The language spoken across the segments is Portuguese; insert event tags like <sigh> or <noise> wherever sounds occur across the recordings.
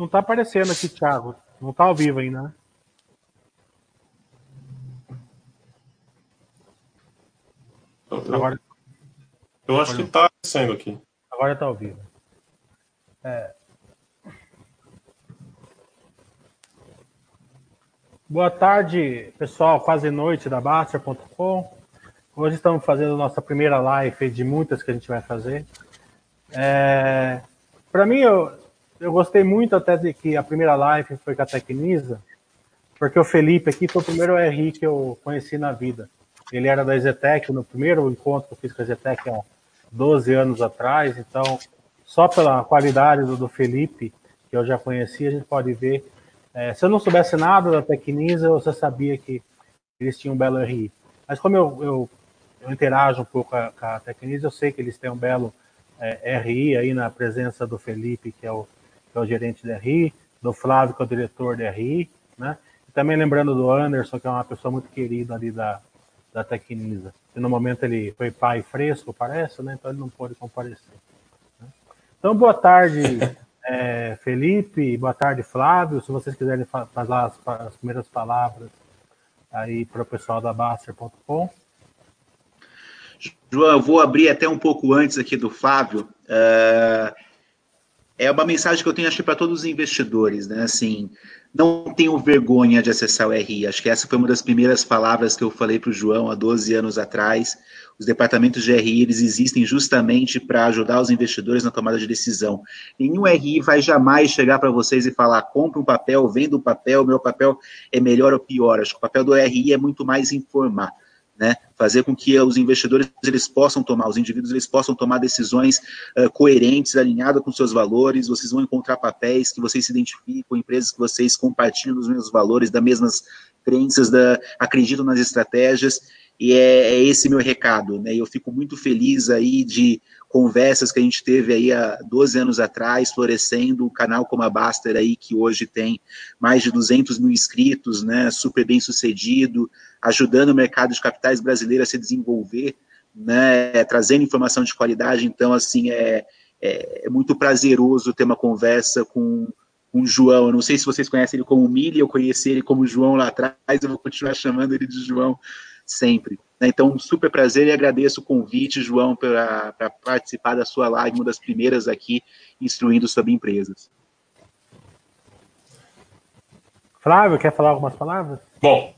Não está aparecendo aqui, Thiago. Não está ao vivo ainda, né? Eu, Agora, eu acho que está aparecendo aqui. Agora está ao vivo. É. Boa tarde, pessoal. Quase noite da Baster.com. Hoje estamos fazendo nossa primeira live de muitas que a gente vai fazer. É, Para mim, eu, eu gostei muito até de que a primeira live foi com a Tecnisa, porque o Felipe aqui foi o primeiro RI que eu conheci na vida. Ele era da Zetec, no primeiro encontro que eu fiz com a Zetec há 12 anos atrás, então só pela qualidade do, do Felipe, que eu já conhecia, a gente pode ver. É, se eu não soubesse nada da Tecnisa, eu já sabia que eles tinham um belo RI. Mas como eu, eu, eu interajo um pouco com a, com a Tecnisa, eu sei que eles têm um belo é, RI aí na presença do Felipe, que é o, que é o gerente da RI, do Flávio, que é o diretor da RI, né? E também lembrando do Anderson, que é uma pessoa muito querida ali da, da Tecnisa. E no momento ele foi pai fresco, parece, né? Então ele não pôde comparecer. Né? Então, boa tarde, <laughs> é, Felipe, boa tarde, Flávio. Se vocês quiserem fazer as, as primeiras palavras aí para o pessoal da Baster.com. João, eu vou abrir até um pouco antes aqui do Flávio. Uh, é uma mensagem que eu tenho, acho para todos os investidores, né? Assim, não tenham vergonha de acessar o RI. Acho que essa foi uma das primeiras palavras que eu falei para o João há 12 anos atrás. Os departamentos de RI eles existem justamente para ajudar os investidores na tomada de decisão. Nenhum RI vai jamais chegar para vocês e falar: compre um papel, venda um papel, meu papel é melhor ou pior. Acho que o papel do RI é muito mais informar né? Fazer com que os investidores eles possam tomar, os indivíduos eles possam tomar decisões uh, coerentes, alinhadas com seus valores. Vocês vão encontrar papéis que vocês se identificam, empresas que vocês compartilham os mesmos valores, das mesmas crenças, da, acreditam nas estratégias. E é, é esse meu recado, né? Eu fico muito feliz aí de conversas que a gente teve aí há 12 anos atrás, florescendo o canal como a Baster aí, que hoje tem mais de 200 mil inscritos, né, super bem sucedido, ajudando o mercado de capitais brasileiro a se desenvolver, né, trazendo informação de qualidade, então, assim, é, é, é muito prazeroso ter uma conversa com, o João, eu não sei se vocês conhecem ele como Mili, eu conheci ele como João lá atrás, eu vou continuar chamando ele de João sempre. Né? Então, um super prazer e agradeço o convite, João, para participar da sua live, uma das primeiras aqui, instruindo sobre empresas. Flávio, quer falar algumas palavras? Bom,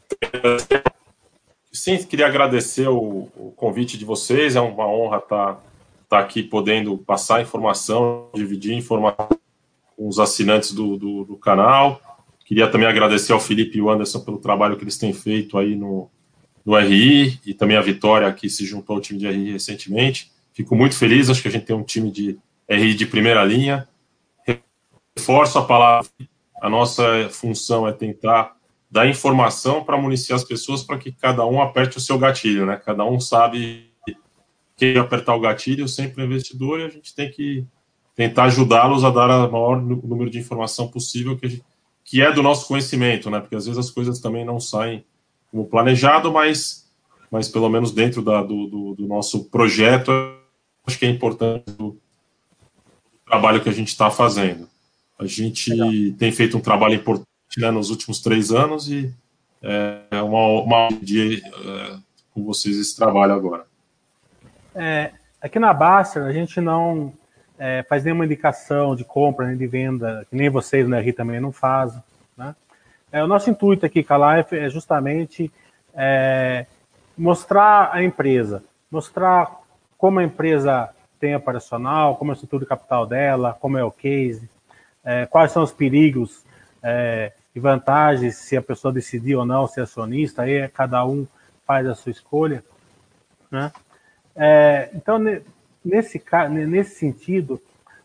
sim, queria agradecer o, o convite de vocês, é uma honra estar, estar aqui podendo passar informação, dividir informação com os assinantes do, do, do canal. Queria também agradecer ao Felipe e ao Anderson pelo trabalho que eles têm feito aí no, no RI e também a Vitória, que se juntou ao time de RI recentemente. Fico muito feliz, acho que a gente tem um time de RI de primeira linha. Reforço a palavra, a nossa função é tentar dar informação para municiar as pessoas para que cada um aperte o seu gatilho, né? Cada um sabe que apertar o gatilho, sempre o investidor, e a gente tem que tentar ajudá-los a dar o maior número de informação possível que, gente, que é do nosso conhecimento, né? Porque às vezes as coisas também não saem como planejado, mas, mas pelo menos dentro da, do, do, do, nosso projeto, acho que é importante o trabalho que a gente está fazendo. A gente Legal. tem feito um trabalho importante né, nos últimos três anos e é uma, uma dia é, com vocês esse trabalho agora. É, aqui na Baster, a gente não é, faz nenhuma indicação de compra nem de venda, que nem vocês na né, RI também não fazem. Né? É, o nosso intuito aqui com a Life é justamente é, mostrar a empresa, mostrar como a empresa tem operacional, como é a estrutura de capital dela, como é o case, é, quais são os perigos é, e vantagens se a pessoa decidir ou não ser acionista, aí é cada um faz a sua escolha. Né? É, então, nesse, nesse sentido,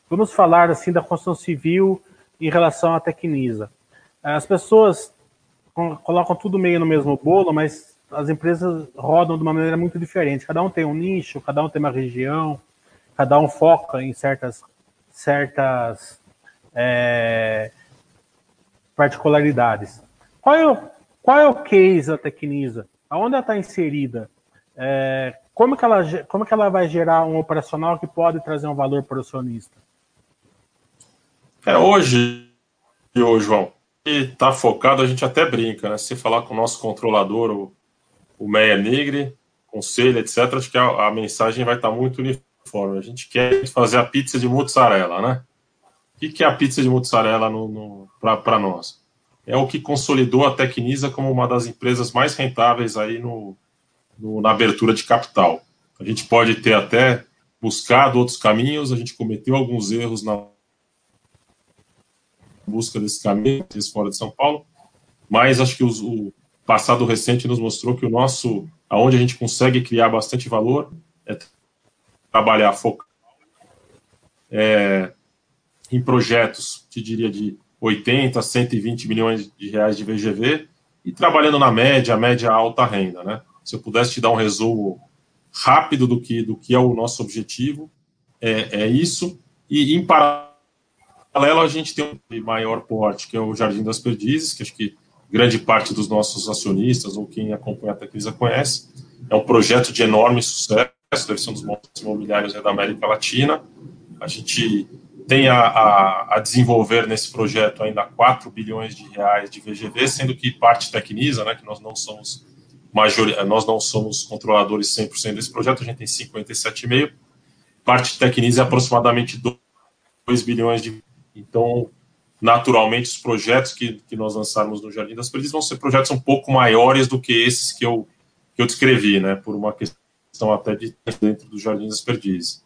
vamos falar assim da construção civil em relação à Tecnisa. As pessoas colocam tudo meio no mesmo bolo, mas as empresas rodam de uma maneira muito diferente. Cada um tem um nicho, cada um tem uma região, cada um foca em certas, certas é, particularidades. Qual é, o, qual é o case da Tecnisa? Aonde ela está inserida? É, como, que ela, como que ela vai gerar um operacional que pode trazer um valor para o acionista? É, hoje ô João, está focado, a gente até brinca, né? Se falar com o nosso controlador, o, o Meia Negre, conselho, etc., acho que a, a mensagem vai estar tá muito uniforme. A gente quer fazer a pizza de mozzarella, né? O que, que é a pizza de mozzarella no, no para nós? É o que consolidou a Tecnisa como uma das empresas mais rentáveis aí no, no, na abertura de capital. A gente pode ter até buscado outros caminhos, a gente cometeu alguns erros na busca desse caminho, fora de São Paulo, mas acho que os, o passado recente nos mostrou que o nosso, aonde a gente consegue criar bastante valor, é trabalhar focar é, em projetos, te diria, de 80, 120 milhões de reais de VGV e trabalhando na média, média alta renda, né? Se eu pudesse te dar um resumo rápido do que, do que é o nosso objetivo, é, é isso. E em paralelo, a gente tem um maior porte, que é o Jardim das Perdizes, que acho que grande parte dos nossos acionistas ou quem acompanha a Tecnisa conhece. É um projeto de enorme sucesso, deve ser um dos maiores imobiliários da América Latina. A gente tem a, a, a, desenvolver nesse projeto ainda 4 bilhões de reais de VGV, sendo que parte Tecnisa, né, que nós não somos major, nós não somos controladores 100% desse projeto, a gente tem 57,5%, parte Tecnisa é aproximadamente 2 bilhões de então naturalmente os projetos que, que nós lançarmos no Jardim das Perdizes vão ser projetos um pouco maiores do que esses que eu, que eu descrevi, né, por uma questão até de dentro do Jardim das Perdizes.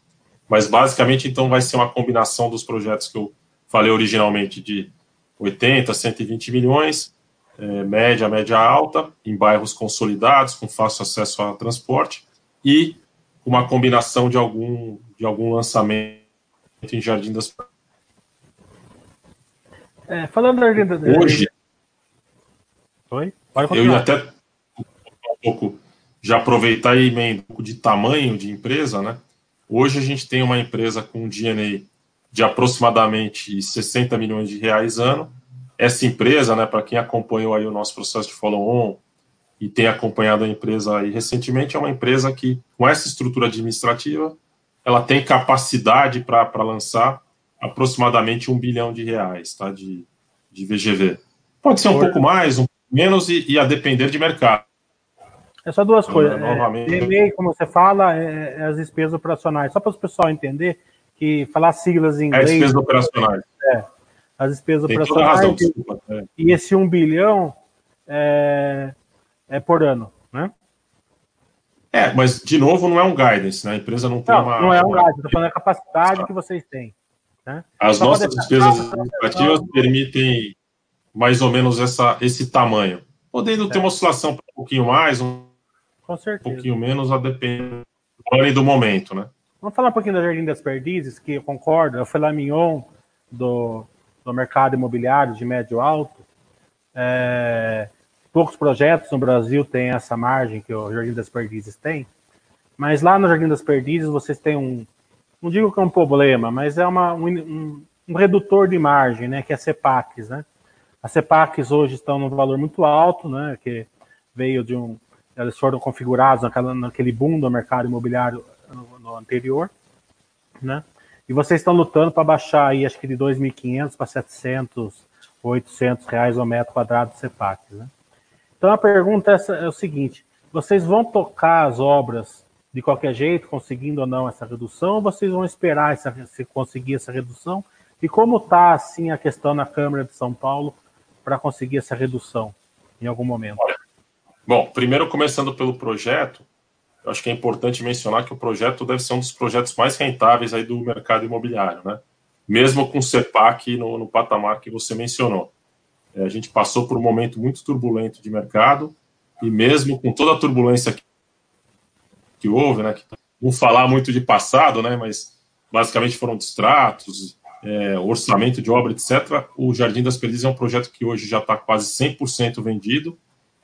Mas basicamente, então, vai ser uma combinação dos projetos que eu falei originalmente de 80, 120 milhões, é, média, média alta, em bairros consolidados, com fácil acesso a transporte, e uma combinação de algum, de algum lançamento em Jardim das é, falando da Jardim das Hoje, Oi? eu ia até um pouco já aproveitar e emendar um pouco de tamanho de empresa, né? Hoje a gente tem uma empresa com um DNA de aproximadamente 60 milhões de reais ano. Essa empresa, né, para quem acompanhou aí o nosso processo de follow-on e tem acompanhado a empresa aí recentemente, é uma empresa que, com essa estrutura administrativa, ela tem capacidade para lançar aproximadamente um bilhão de reais tá, de, de VGV. Pode ser um Por... pouco mais, um pouco menos, e, e a depender de mercado. É só duas coisas. É, novamente. É, como você fala, é, é, as despesas operacionais. Só para o pessoal entender que falar siglas em inglês. É despesas operacionais. É, as despesas Tem operacionais. Razão, desculpa, é. E esse 1 bilhão é, é por ano, né? É, mas de novo não é um guidance, né? A empresa não tem não, uma. Não é um guidance, estou falando da capacidade que vocês têm. Né? As Só nossas despesas administrativas permitem mais ou menos essa, esse tamanho. Podendo ter uma oscilação um pouquinho mais, um. Um pouquinho menos a depender do ano e do momento, né? Vamos falar um pouquinho da Jardim das Perdizes, que eu concordo, é o filé mignon do, do mercado imobiliário de médio alto. É, poucos projetos no Brasil têm essa margem que o Jardim das Perdizes tem, mas lá no Jardim das Perdizes vocês têm um, não digo que é um problema, mas é uma, um, um redutor de margem, né, que é a CEPACs, né? As CEPACs hoje estão num valor muito alto, né, que veio de um, eles foram configurados naquela, naquele boom do mercado imobiliário no, no anterior, né? E vocês estão lutando para baixar aí, acho que de 2.500 para 700, 800 reais o metro quadrado de CEPAC, né? Então a pergunta é, é o seguinte: vocês vão tocar as obras de qualquer jeito, conseguindo ou não essa redução, ou vocês vão esperar essa, se conseguir essa redução? E como está assim a questão na Câmara de São Paulo para conseguir essa redução em algum momento? Bom, primeiro começando pelo projeto, eu acho que é importante mencionar que o projeto deve ser um dos projetos mais rentáveis aí do mercado imobiliário, né? Mesmo com o CEPAC no, no patamar que você mencionou. É, a gente passou por um momento muito turbulento de mercado e mesmo com toda a turbulência que, que houve, né? Que, não falar muito de passado, né? Mas basicamente foram distratos, é, orçamento de obra, etc. O Jardim das Perdizes é um projeto que hoje já está quase 100% vendido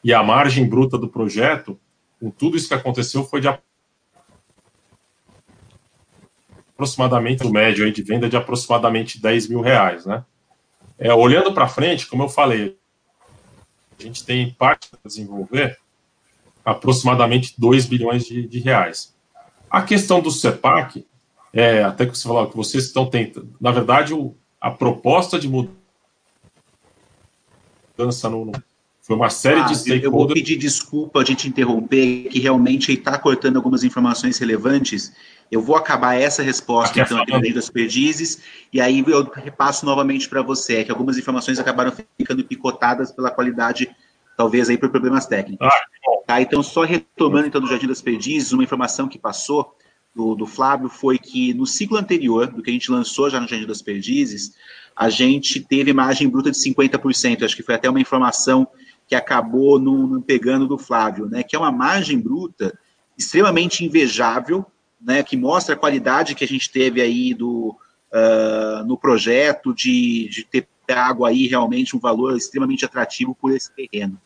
e a margem bruta do projeto, com tudo isso que aconteceu, foi de aproximadamente, o médio aí de venda de aproximadamente 10 mil reais, né? É, olhando para frente, como eu falei, a gente tem parte para desenvolver aproximadamente 2 bilhões de, de, reais. A questão do CEPAC, é, até que você falou que vocês estão tentando, na verdade, o, a proposta de mudança mudança no, foi uma série ah, de stakeholders. Eu vou pedir desculpa a gente interromper, que realmente está cortando algumas informações relevantes. Eu vou acabar essa resposta, aqui então, aqui das perdizes, e aí eu repasso novamente para você, que algumas informações acabaram ficando picotadas pela qualidade, talvez aí por problemas técnicos. Ah, tá, então, só retomando então do Jardim das Perdizes, uma informação que passou do, do Flávio foi que no ciclo anterior, do que a gente lançou já no Jardim das Perdizes, a gente teve margem bruta de 50%, acho que foi até uma informação que acabou no, pegando do Flávio, né, que é uma margem bruta extremamente invejável, né, que mostra a qualidade que a gente teve aí do, uh, no projeto de, de ter pago aí realmente um valor extremamente atrativo por esse terreno.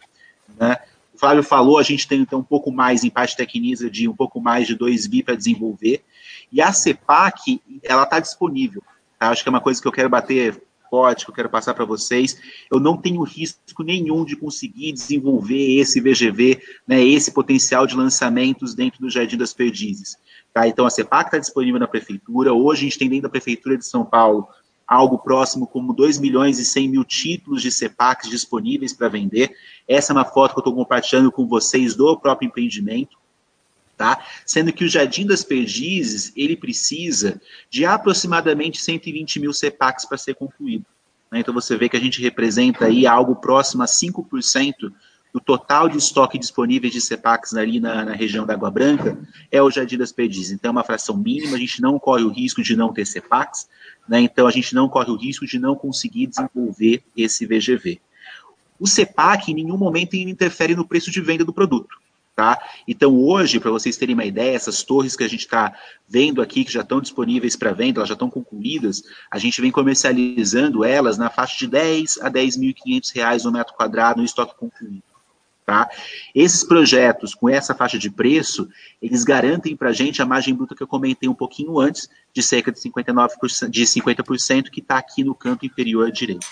Né. O Flávio falou, a gente tem então um pouco mais em parte tecnisa de um pouco mais de 2 bi para desenvolver, e a CEPAC, ela está disponível. Tá? Acho que é uma coisa que eu quero bater forte que eu quero passar para vocês. Eu não tenho risco nenhum de conseguir desenvolver esse VGV, né, esse potencial de lançamentos dentro do Jardim das Perdizes. Tá? Então, a CEPAC está disponível na Prefeitura. Hoje, a gente tem dentro da Prefeitura de São Paulo algo próximo como 2 milhões e 100 mil títulos de CEPACs disponíveis para vender. Essa é uma foto que eu estou compartilhando com vocês do próprio empreendimento tá? Sendo que o Jardim das Perdizes, ele precisa de aproximadamente 120 mil CEPACs para ser concluído. Né? Então você vê que a gente representa aí algo próximo a 5% do total de estoque disponível de CEPACs ali na, na, região da Água Branca, é o Jardim das Perdizes. Então é uma fração mínima, a gente não corre o risco de não ter CEPACs, né? então a gente não corre o risco de não conseguir desenvolver esse VGV. O CEPAC em nenhum momento interfere no preço de venda do produto. Tá? Então, hoje, para vocês terem uma ideia, essas torres que a gente está vendo aqui, que já estão disponíveis para venda, elas já estão concluídas, a gente vem comercializando elas na faixa de 10 a 10.500 reais no metro quadrado no estoque concluído. Tá? Esses projetos, com essa faixa de preço, eles garantem para a gente a margem bruta que eu comentei um pouquinho antes, de cerca de 59%, de 50%, que está aqui no canto inferior direito.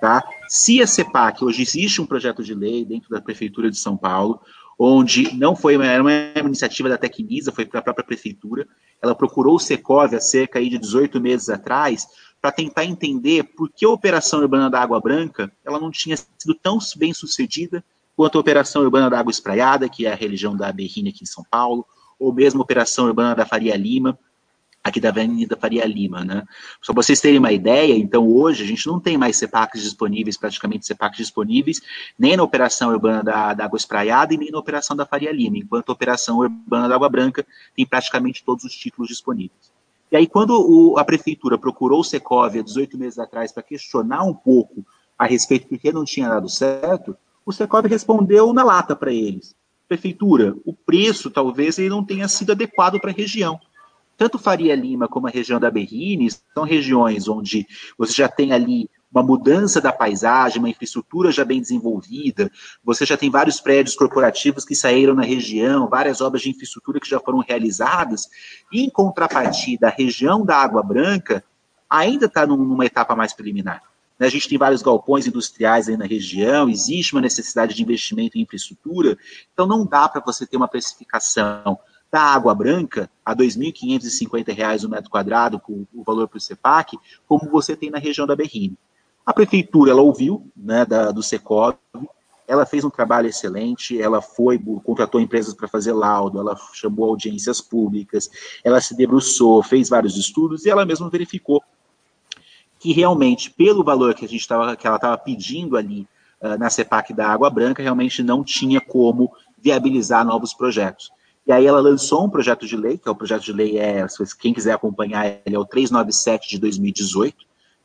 Tá? Se a CEPAC, hoje existe um projeto de lei dentro da Prefeitura de São Paulo, onde não foi uma, uma iniciativa da Tecnisa, foi para a própria prefeitura. Ela procurou o Secov há cerca de 18 meses atrás para tentar entender por que a operação urbana da Água Branca ela não tinha sido tão bem sucedida quanto a operação urbana da Água Espraiada, que é a religião da Berrine aqui em São Paulo, ou mesmo a operação urbana da Faria Lima, aqui da Avenida Faria Lima, né? Só para vocês terem uma ideia, então hoje a gente não tem mais CEPACs disponíveis, praticamente CEPACs disponíveis, nem na operação urbana da, da Água Espraiada e nem na operação da Faria Lima, enquanto a operação urbana da Água Branca tem praticamente todos os títulos disponíveis. E aí, quando o, a prefeitura procurou o Secovia 18 meses atrás para questionar um pouco a respeito do que não tinha dado certo, o Secovia respondeu na lata para eles. Prefeitura, o preço talvez ele não tenha sido adequado para a região tanto Faria Lima como a região da Berrine são regiões onde você já tem ali uma mudança da paisagem, uma infraestrutura já bem desenvolvida, você já tem vários prédios corporativos que saíram na região, várias obras de infraestrutura que já foram realizadas, e em contrapartida, a região da Água Branca ainda está numa etapa mais preliminar. Né? A gente tem vários galpões industriais aí na região, existe uma necessidade de investimento em infraestrutura, então não dá para você ter uma precificação da Água Branca a R$ 2.550 o metro quadrado, com o valor para o CEPAC, como você tem na região da Berrine. A prefeitura, ela ouviu, né, da, do Secov, ela fez um trabalho excelente, ela foi, contratou empresas para fazer laudo, ela chamou audiências públicas, ela se debruçou, fez vários estudos e ela mesma verificou que realmente, pelo valor que a gente tava, que ela estava pedindo ali uh, na CEPAC da Água Branca, realmente não tinha como viabilizar novos projetos. E aí ela lançou um projeto de lei, que é o projeto de lei, é, quem quiser acompanhar, ele é o 397 de 2018,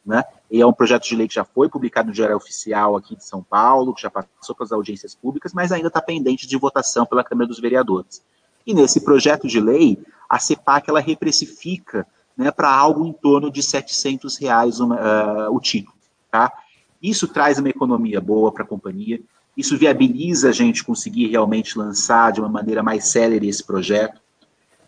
né? E é um projeto de lei que já foi publicado no Diário Oficial aqui de São Paulo, que já passou para as audiências públicas, mas ainda está pendente de votação pela Câmara dos Vereadores. E nesse projeto de lei, a CEPAC ela reprecifica né, para algo em torno de 700 reais uma, uh, o título. Tá? Isso traz uma economia boa para a companhia, isso viabiliza a gente conseguir realmente lançar de uma maneira mais célere esse projeto.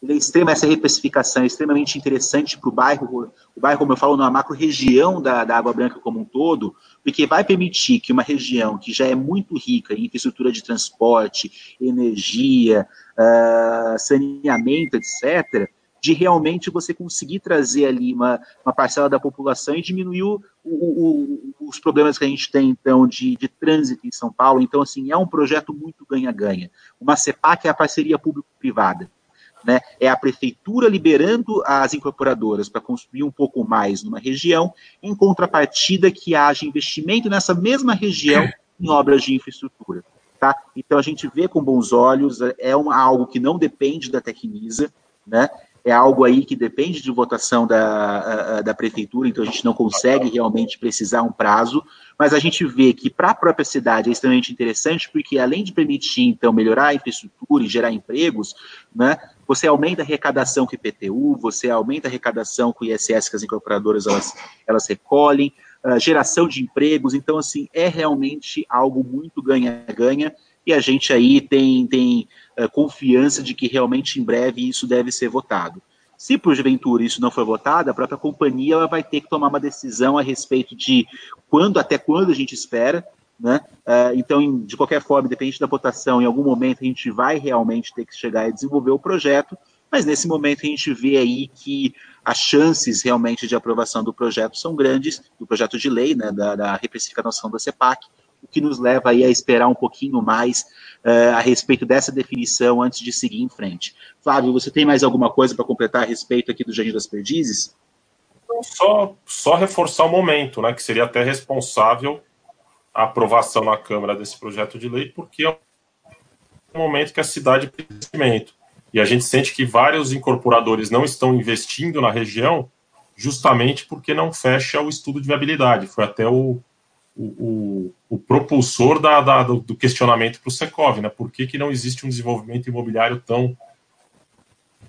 Ele é extrema, essa reprecificação é extremamente interessante para o bairro, o bairro, como eu falo, numa macro região da, da Água Branca como um todo, porque vai permitir que uma região que já é muito rica em infraestrutura de transporte, energia, uh, saneamento, etc., de realmente você conseguir trazer ali uma, uma parcela da população e diminuir o, o, o, os problemas que a gente tem, então, de, de trânsito em São Paulo. Então, assim, é um projeto muito ganha-ganha. Uma CEPAC é a parceria público-privada. Né, é a prefeitura liberando as incorporadoras para construir um pouco mais numa região, em contrapartida que haja investimento nessa mesma região em obras de infraestrutura. Tá? Então a gente vê com bons olhos, é uma, algo que não depende da Tecnisa, né? É algo aí que depende de votação da, da prefeitura, então a gente não consegue realmente precisar um prazo, mas a gente vê que para a própria cidade é extremamente interessante, porque além de permitir, então, melhorar a infraestrutura e gerar empregos, né, você aumenta a arrecadação com o IPTU, você aumenta a arrecadação com o ISS que as incorporadoras elas, elas recolhem, geração de empregos, então, assim, é realmente algo muito ganha-ganha, e a gente aí tem, tem confiança de que realmente em breve isso deve ser votado. Se porventura isso não for votado, a própria companhia ela vai ter que tomar uma decisão a respeito de quando, até quando a gente espera, né? Uh, então, de qualquer forma, independente da votação, em algum momento a gente vai realmente ter que chegar e desenvolver o projeto, mas nesse momento a gente vê aí que as chances realmente de aprovação do projeto são grandes, do projeto de lei, né, da, da reprecificação da CEPAC, o que nos leva aí a esperar um pouquinho mais uh, a respeito dessa definição antes de seguir em frente. Flávio, você tem mais alguma coisa para completar a respeito aqui do Jardim das Perdizes? Só, só reforçar o momento, né, que seria até responsável a aprovação na Câmara desse projeto de lei, porque é um momento que a cidade precisa de investimento. E a gente sente que vários incorporadores não estão investindo na região justamente porque não fecha o estudo de viabilidade. Foi até o, o, o, propulsor da, da, do questionamento para o Secov, né? Por que, que não existe um desenvolvimento imobiliário tão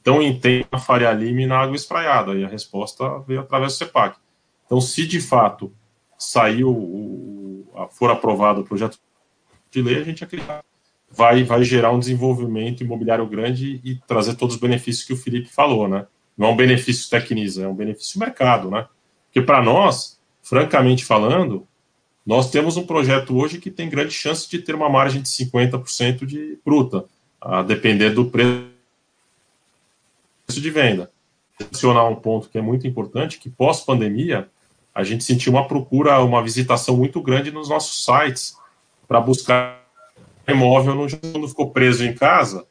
tão intenso na Faria Lima e na Água Espraiada? E a resposta veio através do CEPAC. Então, se de fato saiu, o, for aprovado o projeto de lei, a gente acredita vai, vai gerar um desenvolvimento imobiliário grande e trazer todos os benefícios que o Felipe falou, né? Não é um benefício Tecnisa, é um benefício mercado, né? Porque para nós, francamente falando, nós temos um projeto hoje que tem grande chance de ter uma margem de 50% de bruta, a depender do preço de venda. Mencionar um ponto que é muito importante, que pós-pandemia, a gente sentiu uma procura, uma visitação muito grande nos nossos sites para buscar imóvel mundo ficou preso em casa.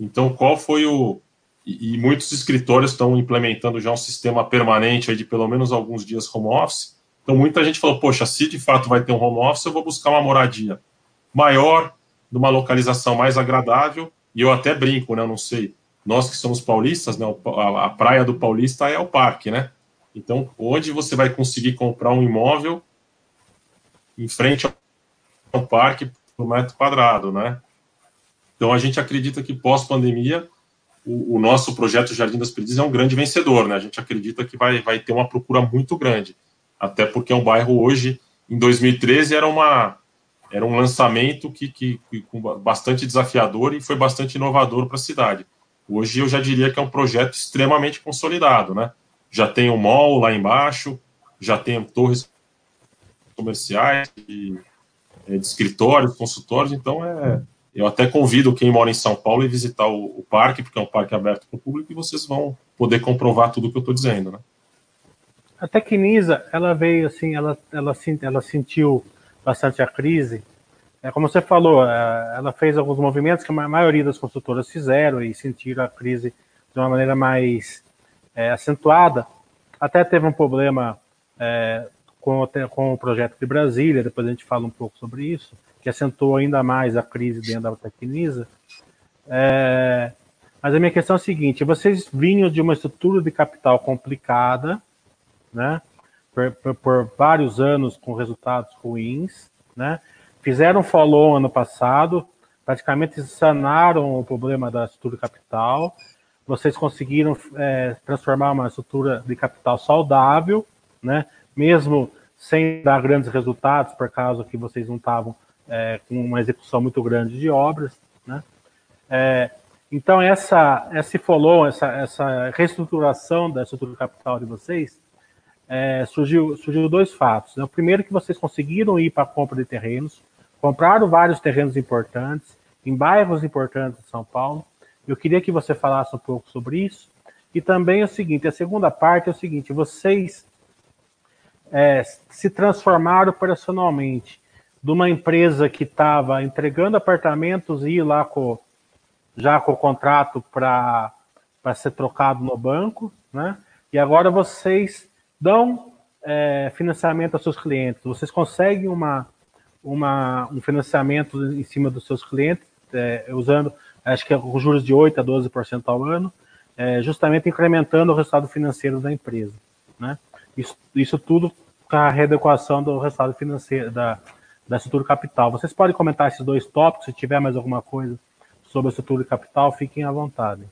Então, qual foi o e muitos escritórios estão implementando já um sistema permanente de pelo menos alguns dias home office então, muita gente falou: poxa, se de fato vai ter um home office, eu vou buscar uma moradia maior, numa localização mais agradável. E eu até brinco, né? Eu não sei. Nós que somos paulistas, né? A praia do paulista é o parque, né? Então, onde você vai conseguir comprar um imóvel em frente ao parque por metro quadrado, né? Então, a gente acredita que pós-pandemia, o, o, nosso projeto Jardim das Perdizes é um grande vencedor, né? A gente acredita que vai, vai ter uma procura muito grande até porque é um bairro hoje, em 2013, era, uma, era um lançamento que, que, que bastante desafiador e foi bastante inovador para a cidade. Hoje eu já diria que é um projeto extremamente consolidado, né? Já tem um mall lá embaixo, já tem torres comerciais, de, é, de escritórios, consultórios, então é, eu até convido quem mora em São Paulo e visitar o, o parque, porque é um parque aberto para o público, e vocês vão poder comprovar tudo o que eu estou dizendo, né? A Tecnisa, ela veio assim, ela, ela, ela sentiu bastante a crise. É, como você falou, é, ela fez alguns movimentos que a maioria das consultoras fizeram e sentiram a crise de uma maneira mais é, acentuada. Até teve um problema é, com, com o projeto de Brasília, depois a gente fala um pouco sobre isso, que acentuou ainda mais a crise dentro da Tecnisa. É, mas a minha questão é a seguinte: vocês vinham de uma estrutura de capital complicada, né? Por, por, por vários anos com resultados ruins, né? Fizeram follow ano passado, praticamente sanaram o problema da estrutura capital. Vocês conseguiram é, transformar uma estrutura de capital saudável, né? Mesmo sem dar grandes resultados, por causa que vocês não estavam é, com uma execução muito grande de obras, né? É, então essa esse follow, essa, essa reestruturação da estrutura capital de vocês é, surgiu, surgiu dois fatos. Né? O primeiro que vocês conseguiram ir para a compra de terrenos, compraram vários terrenos importantes, em bairros importantes de São Paulo. Eu queria que você falasse um pouco sobre isso. E também é o seguinte, a segunda parte é o seguinte, vocês é, se transformaram operacionalmente de uma empresa que estava entregando apartamentos e ir lá com, já com o contrato para ser trocado no banco, né? E agora vocês dão é, financiamento aos seus clientes. Vocês conseguem uma, uma, um financiamento em cima dos seus clientes, é, usando, acho que é com juros de 8% a 12% ao ano, é, justamente incrementando o resultado financeiro da empresa. Né? Isso, isso tudo com a readequação do resultado financeiro da, da estrutura capital. Vocês podem comentar esses dois tópicos, se tiver mais alguma coisa sobre a estrutura de capital, fiquem à vontade.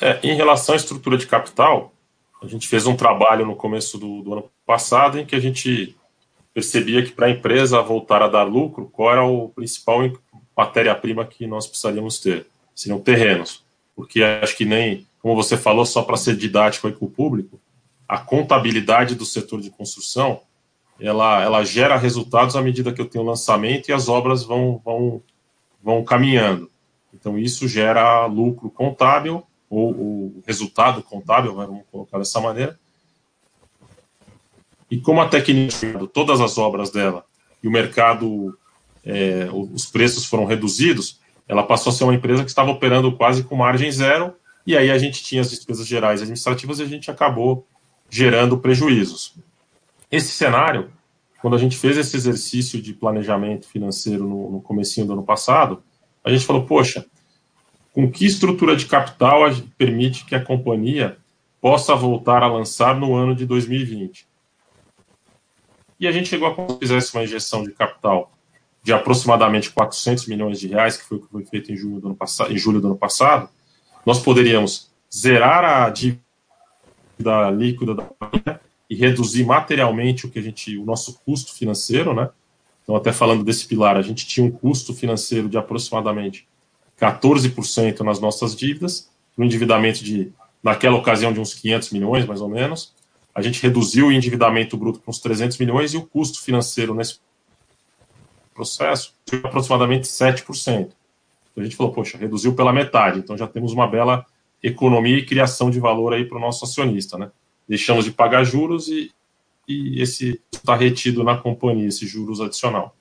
É, em relação à estrutura de capital, a gente fez um trabalho no começo do, do ano passado em que a gente percebia que para a empresa voltar a dar lucro, qual era o principal matéria-prima que nós precisaríamos ter? Seriam terrenos. Porque acho que nem, como você falou, só para ser didático aí com o público, a contabilidade do setor de construção, ela, ela gera resultados à medida que eu tenho lançamento e as obras vão, vão, vão caminhando. Então, isso gera lucro contábil, ou o resultado contábil, vamos colocar dessa maneira, e como a técnica, todas as obras dela, e o mercado, é, os preços foram reduzidos, ela passou a ser uma empresa que estava operando quase com margem zero, e aí a gente tinha as despesas gerais administrativas e a gente acabou gerando prejuízos. Esse cenário, quando a gente fez esse exercício de planejamento financeiro no, no comecinho do ano passado, a gente falou, poxa, com que estrutura de capital permite que a companhia possa voltar a lançar no ano de 2020? e a gente chegou a fizesse uma injeção de capital de aproximadamente 400 milhões de reais, que foi o que foi feito em julho do ano, passado, em julho do ano passado, nós poderíamos zerar a dívida líquida da companhia e reduzir materialmente o que a gente, o nosso custo financeiro, né? Então, até falando desse pilar, a gente tinha um custo financeiro de aproximadamente 14% nas nossas dívidas, um endividamento de, naquela ocasião, de uns 500 milhões, mais ou menos a gente reduziu o endividamento bruto com uns 300 milhões e o custo financeiro nesse processo foi aproximadamente 7%. Então a gente falou, poxa, reduziu pela metade, então já temos uma bela economia e criação de valor aí para o nosso acionista, né? Deixamos de pagar juros e, e esse está retido na companhia, esse juros adicional.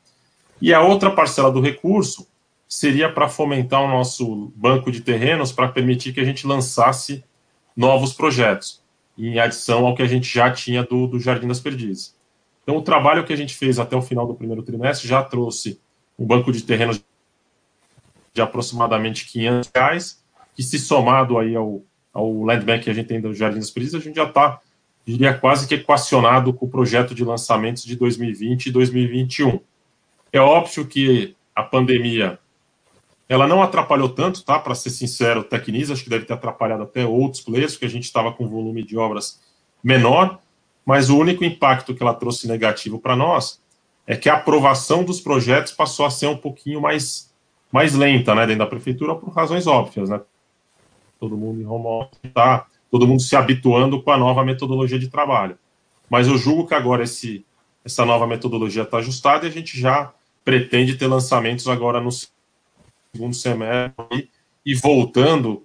E a outra parcela do recurso seria para fomentar o nosso banco de terrenos para permitir que a gente lançasse novos projetos em adição ao que a gente já tinha do, do Jardim das Perdizes. Então, o trabalho que a gente fez até o final do primeiro trimestre já trouxe um banco de terrenos de aproximadamente 500 reais, que se somado aí ao, ao land bank que a gente tem do Jardim das Perdizes, a gente já está, diria, quase que equacionado com o projeto de lançamentos de 2020 e 2021. É óbvio que a pandemia ela não atrapalhou tanto, tá? Para ser sincero, o Tecnis acho que deve ter atrapalhado até outros players, porque a gente estava com um volume de obras menor, mas o único impacto que ela trouxe negativo para nós é que a aprovação dos projetos passou a ser um pouquinho mais, mais lenta, né, dentro da prefeitura, por razões óbvias, né? Todo mundo em home office, tá? Todo mundo se habituando com a nova metodologia de trabalho. Mas eu julgo que agora esse, essa nova metodologia está ajustada e a gente já pretende ter lançamentos agora no segundo semestre e voltando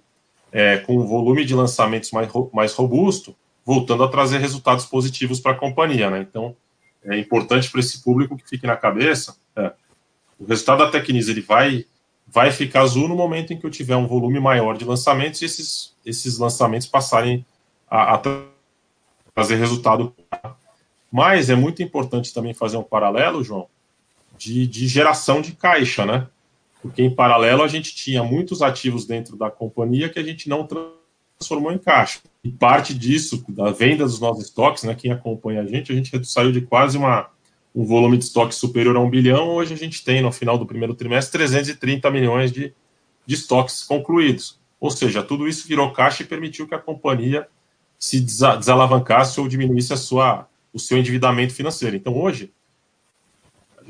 é, com um volume de lançamentos mais, mais robusto, voltando a trazer resultados positivos para a companhia. Né? Então, é importante para esse público que fique na cabeça, é, o resultado da Tecnis ele vai, vai ficar azul no momento em que eu tiver um volume maior de lançamentos e esses, esses lançamentos passarem a, a trazer resultado. Mas é muito importante também fazer um paralelo, João, de, de geração de caixa, né? Porque em paralelo a gente tinha muitos ativos dentro da companhia que a gente não transformou em caixa. E parte disso, da venda dos nossos estoques, né, quem acompanha a gente, a gente saiu de quase uma, um volume de estoque superior a um bilhão, hoje a gente tem, no final do primeiro trimestre, 330 milhões de, de estoques concluídos. Ou seja, tudo isso virou caixa e permitiu que a companhia se desalavancasse ou diminuísse a sua, o seu endividamento financeiro. Então, hoje,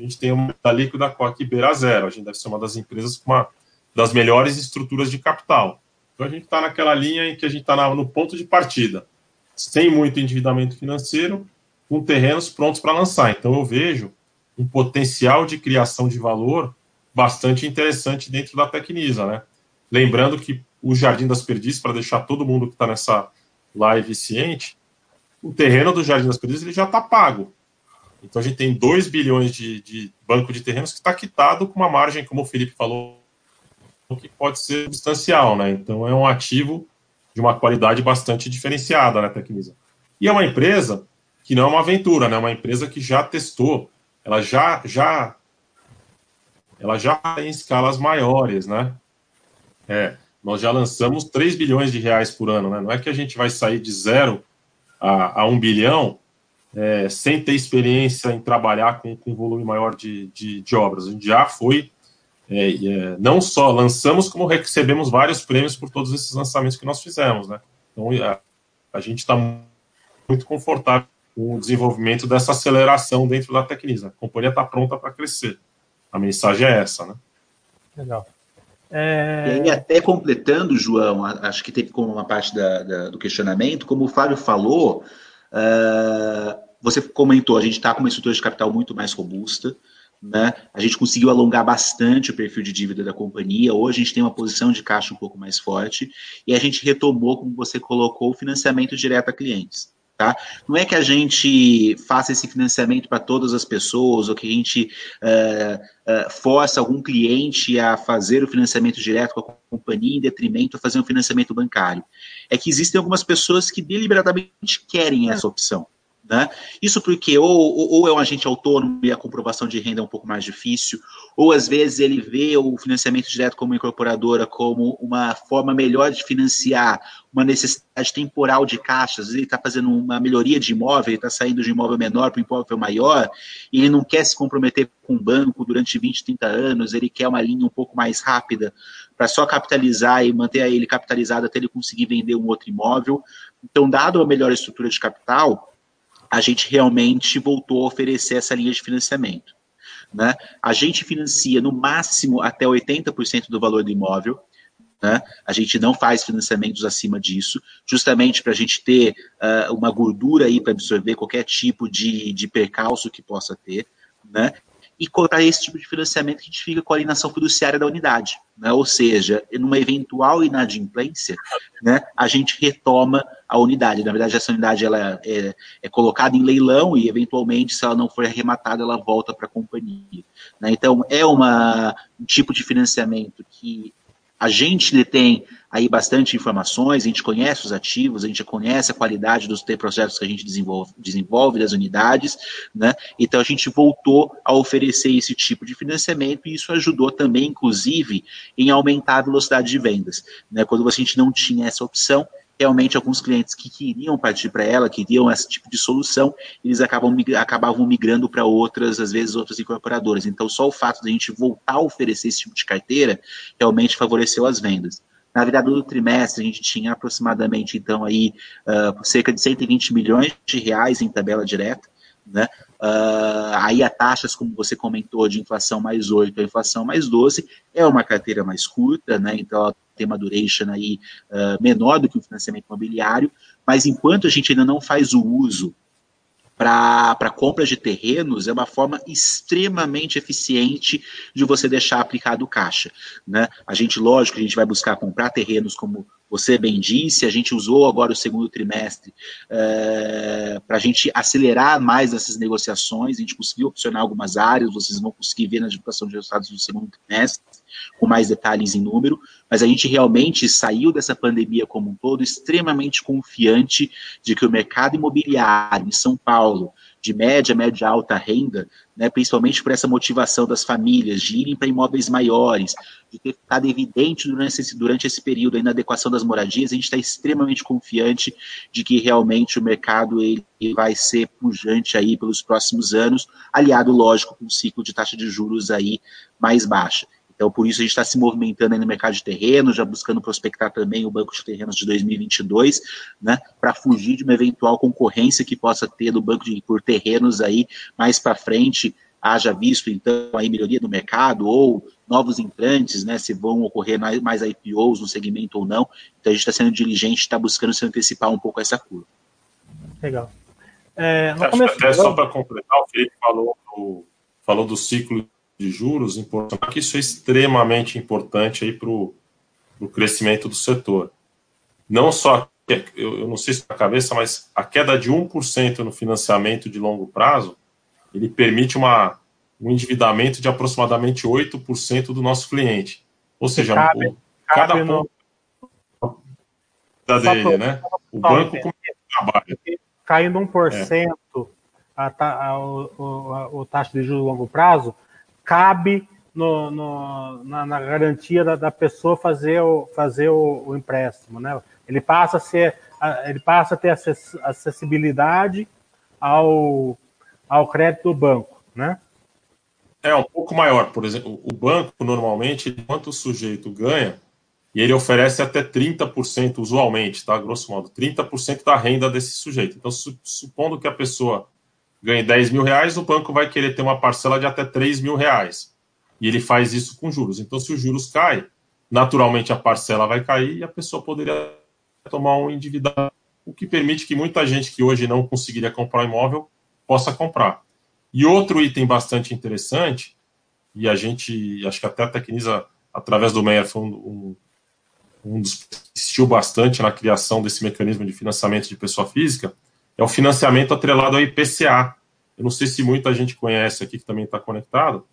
a gente tem uma líquida que beira zero. A gente deve ser uma das empresas com uma das melhores estruturas de capital. Então a gente está naquela linha em que a gente está no ponto de partida, sem muito endividamento financeiro, com terrenos prontos para lançar. Então eu vejo um potencial de criação de valor bastante interessante dentro da Tecnisa, né? Lembrando que o Jardim das Perdizes, para deixar todo mundo que está nessa live ciente, o terreno do Jardim das Perdizes ele já está pago. Então a gente tem 2 bilhões de, de banco de terrenos que está quitado com uma margem, como o Felipe falou, que pode ser substancial, né? Então é um ativo de uma qualidade bastante diferenciada, né, Tecnisa? E é uma empresa que não é uma aventura, né? É uma empresa que já testou, ela já já ela já tem escalas maiores, né? É, nós já lançamos 3 bilhões de reais por ano, né? Não é que a gente vai sair de zero a, a um bilhão é, sem ter experiência em trabalhar com, com volume maior de, de, de obras. A gente já foi, é, é, não só lançamos, como recebemos vários prêmios por todos esses lançamentos que nós fizemos, né? Então, a, a gente está muito confortável com o desenvolvimento dessa aceleração dentro da Tecnisa. A companhia está pronta para crescer. A mensagem é essa, né? Legal. É... E aí, até completando, João, acho que teve como uma parte da, da, do questionamento, como o Fábio falou, uh, você comentou, a gente está com uma estrutura de capital muito mais robusta, né? A gente conseguiu alongar bastante o perfil de dívida da companhia. Hoje a gente tem uma posição de caixa um pouco mais forte e a gente retomou, como você colocou, o financiamento direto a clientes. Tá? Não é que a gente faça esse financiamento para todas as pessoas, ou que a gente uh, uh, força algum cliente a fazer o financiamento direto com a companhia em detrimento a fazer um financiamento bancário. É que existem algumas pessoas que deliberadamente querem essa opção. Né? Isso porque ou, ou, é um agente autônomo e a comprovação de renda é um pouco mais difícil, ou às vezes ele vê o financiamento direto como incorporadora como uma forma melhor de financiar uma necessidade temporal de caixa, às vezes ele está fazendo uma melhoria de imóvel, ele está saindo de imóvel menor para imóvel maior, e ele não quer se comprometer com o banco durante 20, 30 anos, ele quer uma linha um pouco mais rápida para só capitalizar e manter ele capitalizado até ele conseguir vender um outro imóvel. Então, dado a melhor estrutura de capital, a gente realmente voltou a oferecer essa linha de financiamento. Né? A gente financia no máximo até 80% do valor do imóvel. Né? A gente não faz financiamentos acima disso, justamente para a gente ter uh, uma gordura aí para absorver qualquer tipo de, de percalço que possa ter. Né? E cortar esse tipo de financiamento, a gente fica com a alienação fiduciária da unidade. Né? Ou seja, numa eventual inadimplência, né, a gente retoma a unidade. Na verdade, essa unidade ela é, é colocada em leilão e, eventualmente, se ela não for arrematada, ela volta para a companhia. Né? Então, é uma, um tipo de financiamento que a gente detém aí bastante informações, a gente conhece os ativos, a gente conhece a qualidade dos projetos que a gente desenvolve, desenvolve das unidades, né? Então a gente voltou a oferecer esse tipo de financiamento e isso ajudou também, inclusive, em aumentar a velocidade de vendas. Né? Quando a gente não tinha essa opção, realmente alguns clientes que queriam partir para ela, queriam esse tipo de solução, eles acabam, acabavam migrando para outras, às vezes outras incorporadoras. Então, só o fato de a gente voltar a oferecer esse tipo de carteira realmente favoreceu as vendas. Na virada do trimestre, a gente tinha aproximadamente, então, aí, uh, cerca de 120 milhões de reais em tabela direta, né? Uh, aí a taxas, como você comentou, de inflação mais 8 a inflação mais 12, é uma carteira mais curta, né? Então ela tem uma duration aí uh, menor do que o financiamento imobiliário, mas enquanto a gente ainda não faz o uso para compra de terrenos é uma forma extremamente eficiente de você deixar aplicado o caixa. Né? A gente, lógico, a gente vai buscar comprar terrenos como você bem disse, a gente usou agora o segundo trimestre é, eh, para a gente acelerar mais essas negociações, a gente conseguiu opcionar algumas áreas, vocês vão conseguir ver na divulgação de resultados do segundo trimestre, com mais detalhes em número, mas a gente realmente saiu dessa pandemia como um todo extremamente confiante de que o mercado imobiliário em São Paulo, de média, média alta renda, né, principalmente por essa motivação das famílias de irem para imóveis maiores, de ter ficado evidente durante esse, durante esse período aí na adequação das moradias, a gente está extremamente confiante de que realmente o mercado ele vai ser pujante aí pelos próximos anos, aliado, lógico, com um ciclo de taxa de juros aí mais baixa. Então, por isso, a gente está se movimentando no mercado de terrenos, já buscando prospectar também o banco de terrenos de 2022, né, para fugir de uma eventual concorrência que possa ter do banco de, por terrenos aí mais para frente, haja visto, então, a melhoria do mercado ou novos entrantes, né, se vão ocorrer mais IPOs no segmento ou não. Então, a gente está sendo diligente, está buscando se antecipar um pouco essa curva. Legal. É, começo, até só para completar, o Felipe falou do, falou do ciclo de juros, importante, que isso é extremamente importante para o crescimento do setor. Não só, eu, não sei se na cabeça, mas a queda de 1% no financiamento de longo prazo, ele permite uma, um endividamento de aproximadamente 8% do nosso cliente. Ou seja, cabe, o, cada cabe ponto da dele, né? O banco trabalha. Caindo 1% é. a, a, a, o, taxa de juros longo prazo, cabe no, no, na, na, garantia da, da, pessoa fazer, o, fazer o, o, empréstimo, né? Ele passa a ser, ele passa a ter acessibilidade ao, ao crédito do banco, né? É um pouco maior, por exemplo, o banco normalmente, quanto o sujeito ganha, e ele oferece até 30% usualmente, tá? Grosso modo, 30% da renda desse sujeito. Então, su supondo que a pessoa ganhe 10 mil reais, o banco vai querer ter uma parcela de até 3 mil reais. E ele faz isso com juros. Então, se os juros caem, naturalmente a parcela vai cair e a pessoa poderia tomar um endividamento, o que permite que muita gente que hoje não conseguiria comprar um imóvel possa comprar. E outro item bastante interessante, e a gente, acho que até a Tecnisa, através do Meyer, foi um, um um dos que insistiu bastante na criação desse mecanismo de financiamento de pessoa física, é o financiamento atrelado ao IPCA. Eu não sei se muita gente conhece aqui que também está conectado.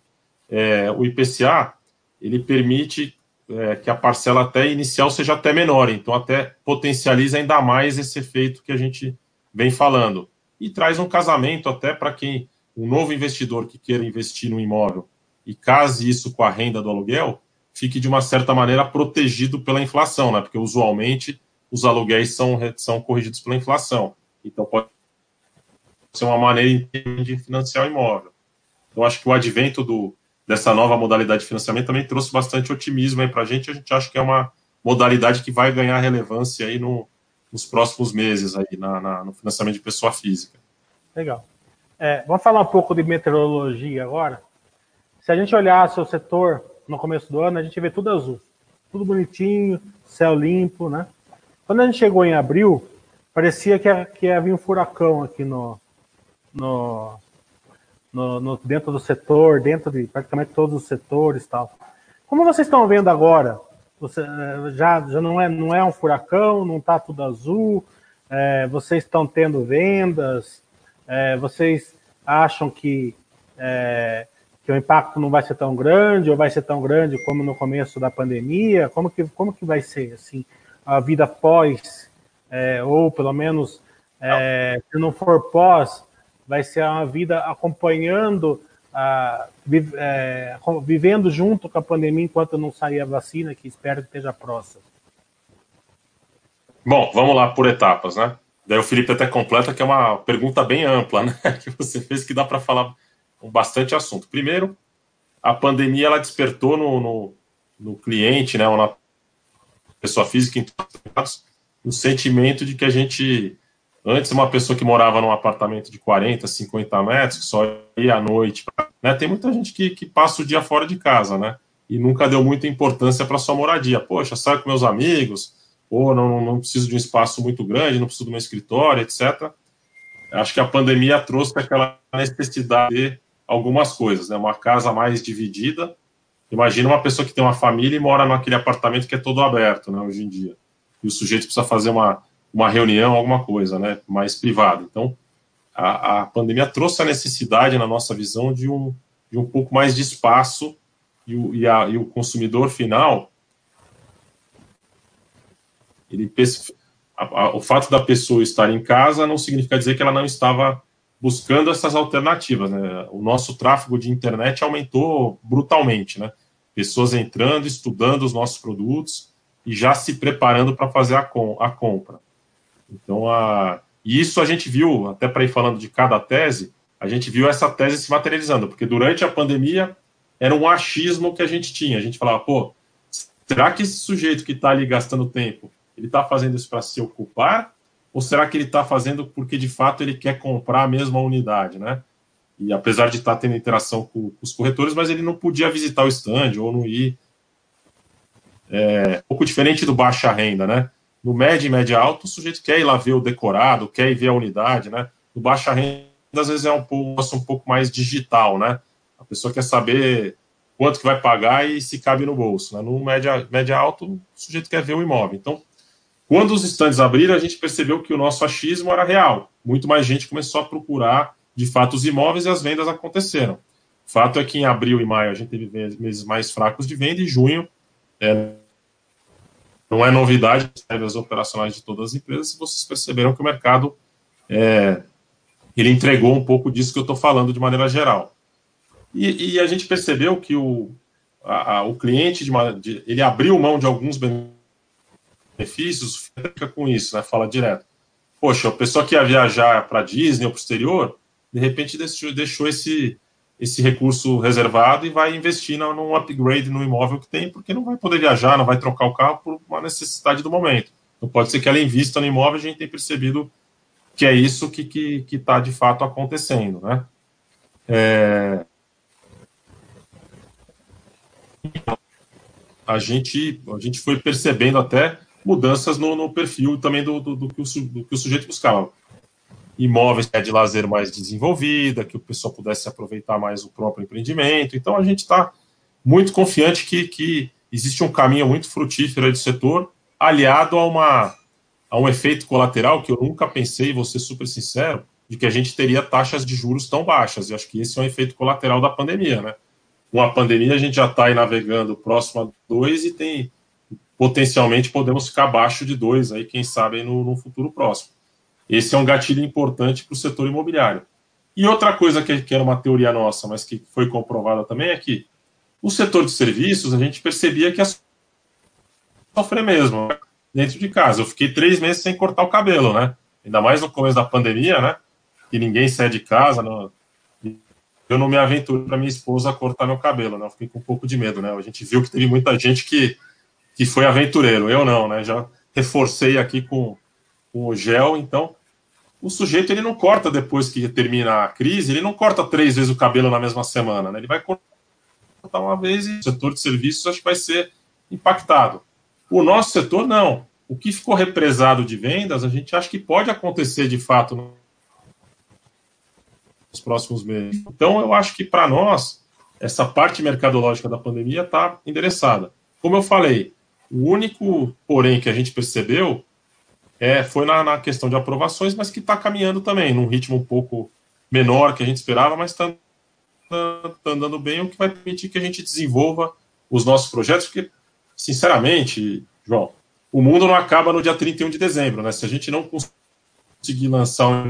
É, o IPCA ele permite é, que a parcela até inicial seja até menor, então até potencializa ainda mais esse efeito que a gente vem falando. E traz um casamento até para quem, um novo investidor que queira investir no imóvel e case isso com a renda do aluguel, fique de uma certa maneira protegido pela inflação, né? Porque usualmente os aluguéis são, são corrigidos pela inflação. Então pode ser uma maneira de financiar o imóvel. Então acho que o advento do, dessa nova modalidade de financiamento também trouxe bastante otimismo para a gente. A gente acha que é uma modalidade que vai ganhar relevância aí no, nos próximos meses aí na, na, no financiamento de pessoa física. Legal. É, vamos falar um pouco de meteorologia agora. Se a gente olhasse o setor no começo do ano, a gente vê tudo azul. Tudo bonitinho, céu limpo, né? Quando a gente chegou em abril, parecia que, que havia um furacão aqui no, no, no, no, dentro do setor, dentro de praticamente todos os setores tal. Como vocês estão vendo agora? Você, eh, já, já não, é, não é um furacão, não está tudo azul, é, vocês estão tendo vendas, é, vocês acham que é, que o impacto não vai ser tão grande ou vai ser tão grande como no começo da pandemia? Como que, como que vai ser assim a vida pós, é, ou pelo menos é, se não for pós, vai ser uma vida acompanhando, a, é, vivendo junto com a pandemia enquanto não sair a vacina, que espero que esteja próxima. Bom, vamos lá por etapas, né? Daí o Felipe até completa que é uma pergunta bem ampla, né? <laughs> Que você fez que dá para falar com bastante assunto. Primeiro, a pandemia ela despertou no, no, no cliente, né, ou na pessoa física, um sentimento de que a gente, antes, uma pessoa que morava num apartamento de 40, 50 metros, que só ia à noite, né, tem muita gente que, que passa o dia fora de casa, né, e nunca deu muita importância para sua moradia. Poxa, saio com meus amigos, ou não, não preciso de um espaço muito grande, não preciso de um escritório, etc. Acho que a pandemia trouxe aquela necessidade de algumas coisas, né? Uma casa mais dividida. Imagina uma pessoa que tem uma família e mora naquele apartamento que é todo aberto, né? Hoje em dia. E o sujeito precisa fazer uma, uma reunião, alguma coisa, né? Mais privada. Então, a, a pandemia trouxe a necessidade, na nossa visão, de um, de um pouco mais de espaço e o, e, a, e o consumidor final ele a, a, o fato da pessoa estar em casa não significa dizer que ela não estava buscando essas alternativas. Né? O nosso tráfego de internet aumentou brutalmente, né? Pessoas entrando, estudando os nossos produtos e já se preparando para fazer a, com, a compra. Então, a, e isso a gente viu, até para ir falando de cada tese, a gente viu essa tese se materializando, porque durante a pandemia era um achismo que a gente tinha. A gente falava, pô, será que esse sujeito que está ali gastando tempo, ele está fazendo isso para se ocupar ou será que ele está fazendo porque de fato ele quer comprar a mesma unidade, né? E apesar de estar tá tendo interação com, com, os corretores, mas ele não podia visitar o stand ou não ir. É, pouco diferente do baixa renda, né? No médio e média alto, o sujeito quer ir lá ver o decorado, quer ir ver a unidade, né? No baixa renda, às vezes é um pouco, um pouco mais digital, né? A pessoa quer saber quanto que vai pagar e se cabe no bolso. Né? No média, média alto, o sujeito quer ver o imóvel. Então, quando os estandes abriram, a gente percebeu que o nosso achismo era real. Muito mais gente começou a procurar, de fato, os imóveis e as vendas aconteceram. O fato é que em abril e maio a gente teve meses mais fracos de venda e junho é, não é novidade as operacionais de todas as empresas. Vocês perceberam que o mercado é, ele entregou um pouco disso que eu estou falando de maneira geral. E, e, a gente percebeu que o, a, a, o cliente de, de, ele abriu mão de alguns benefícios, fica com isso, né? Fala direto. Poxa, a pessoa que ia viajar para Disney ou para o exterior, de repente deixou, deixou esse, esse recurso reservado e vai investir num upgrade no imóvel que tem, porque não vai poder viajar, não vai trocar o carro por uma necessidade do momento. Então pode ser que ela invista no imóvel, a gente tem percebido que é isso que está que, que tá de fato acontecendo, né? É... A gente, a gente foi percebendo até mudanças no, no perfil também do, do, do, que o, do que o sujeito buscava. Imóveis é de lazer mais desenvolvida, que o pessoal pudesse aproveitar mais o próprio empreendimento. Então a gente está muito confiante que, que existe um caminho muito frutífero do setor, aliado a uma a um efeito colateral que eu nunca pensei, vou ser super sincero, de que a gente teria taxas de juros tão baixas. E acho que esse é um efeito colateral da pandemia, né? Com a pandemia, a gente já está navegando próximo a dois e tem potencialmente podemos ficar abaixo de dois aí, quem sabe, no, no futuro próximo. Esse é um gatilho importante para o setor imobiliário. E outra coisa que, que era uma teoria nossa, mas que foi comprovada também, é que o setor de serviços, a gente percebia que ia sofrer mesmo. Né? dentro de casa. Eu fiquei três meses sem cortar o cabelo, né? Ainda mais no começo da pandemia, né? Que ninguém sai de casa. Não... Eu não me aventuro para minha esposa cortar meu cabelo, né? Eu fiquei com um pouco de medo, né? A gente viu que teve muita gente que, que foi aventureiro. Eu não, né? Já reforcei aqui com, com o gel, então o sujeito ele não corta depois que termina a crise, ele não corta três vezes o cabelo na mesma semana, né? Ele vai cortar uma vez e o setor de serviços acho que vai ser impactado. O nosso setor, não. O que ficou represado de vendas, a gente acha que pode acontecer de fato nos próximos meses. Então, eu acho que para nós, essa parte mercadológica da pandemia está endereçada. Como eu falei, o único, porém, que a gente percebeu é, foi na, na questão de aprovações, mas que está caminhando também, num ritmo um pouco menor que a gente esperava, mas está tá andando bem, o que vai permitir que a gente desenvolva os nossos projetos, porque sinceramente, João, o mundo não acaba no dia 31 de dezembro, né? Se a gente não conseguir lançar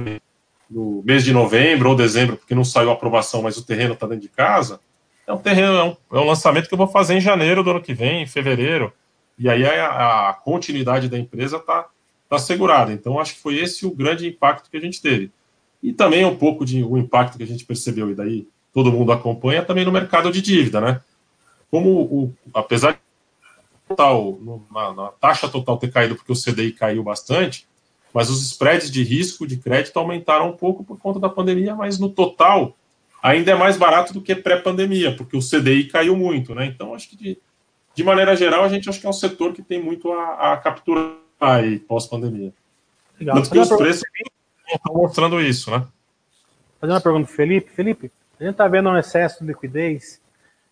no mês de novembro ou dezembro, porque não saiu a aprovação, mas o terreno está dentro de casa, é um terreno, é um, é um, lançamento que eu vou fazer em janeiro do ano que vem, em fevereiro, e aí a, a continuidade da empresa está tá assegurada. Então, acho que foi esse o grande impacto que a gente teve. E também um pouco de o impacto que a gente percebeu, e daí todo mundo acompanha, também no mercado de dívida, né? Como, o, apesar total, na, na, taxa total ter caído porque o CDI caiu bastante, mas os spreads de risco de crédito aumentaram um pouco por conta da pandemia, mas no total ainda é mais barato do que pré-pandemia, porque o CDI caiu muito, né? Então, acho que de, de maneira geral, a gente acha que é um setor que tem muito a, a capturar aí pós-pandemia. Tanto que os preços estão mostrando isso, né? Fazer uma pergunta, Felipe. Felipe, a gente está vendo um excesso de liquidez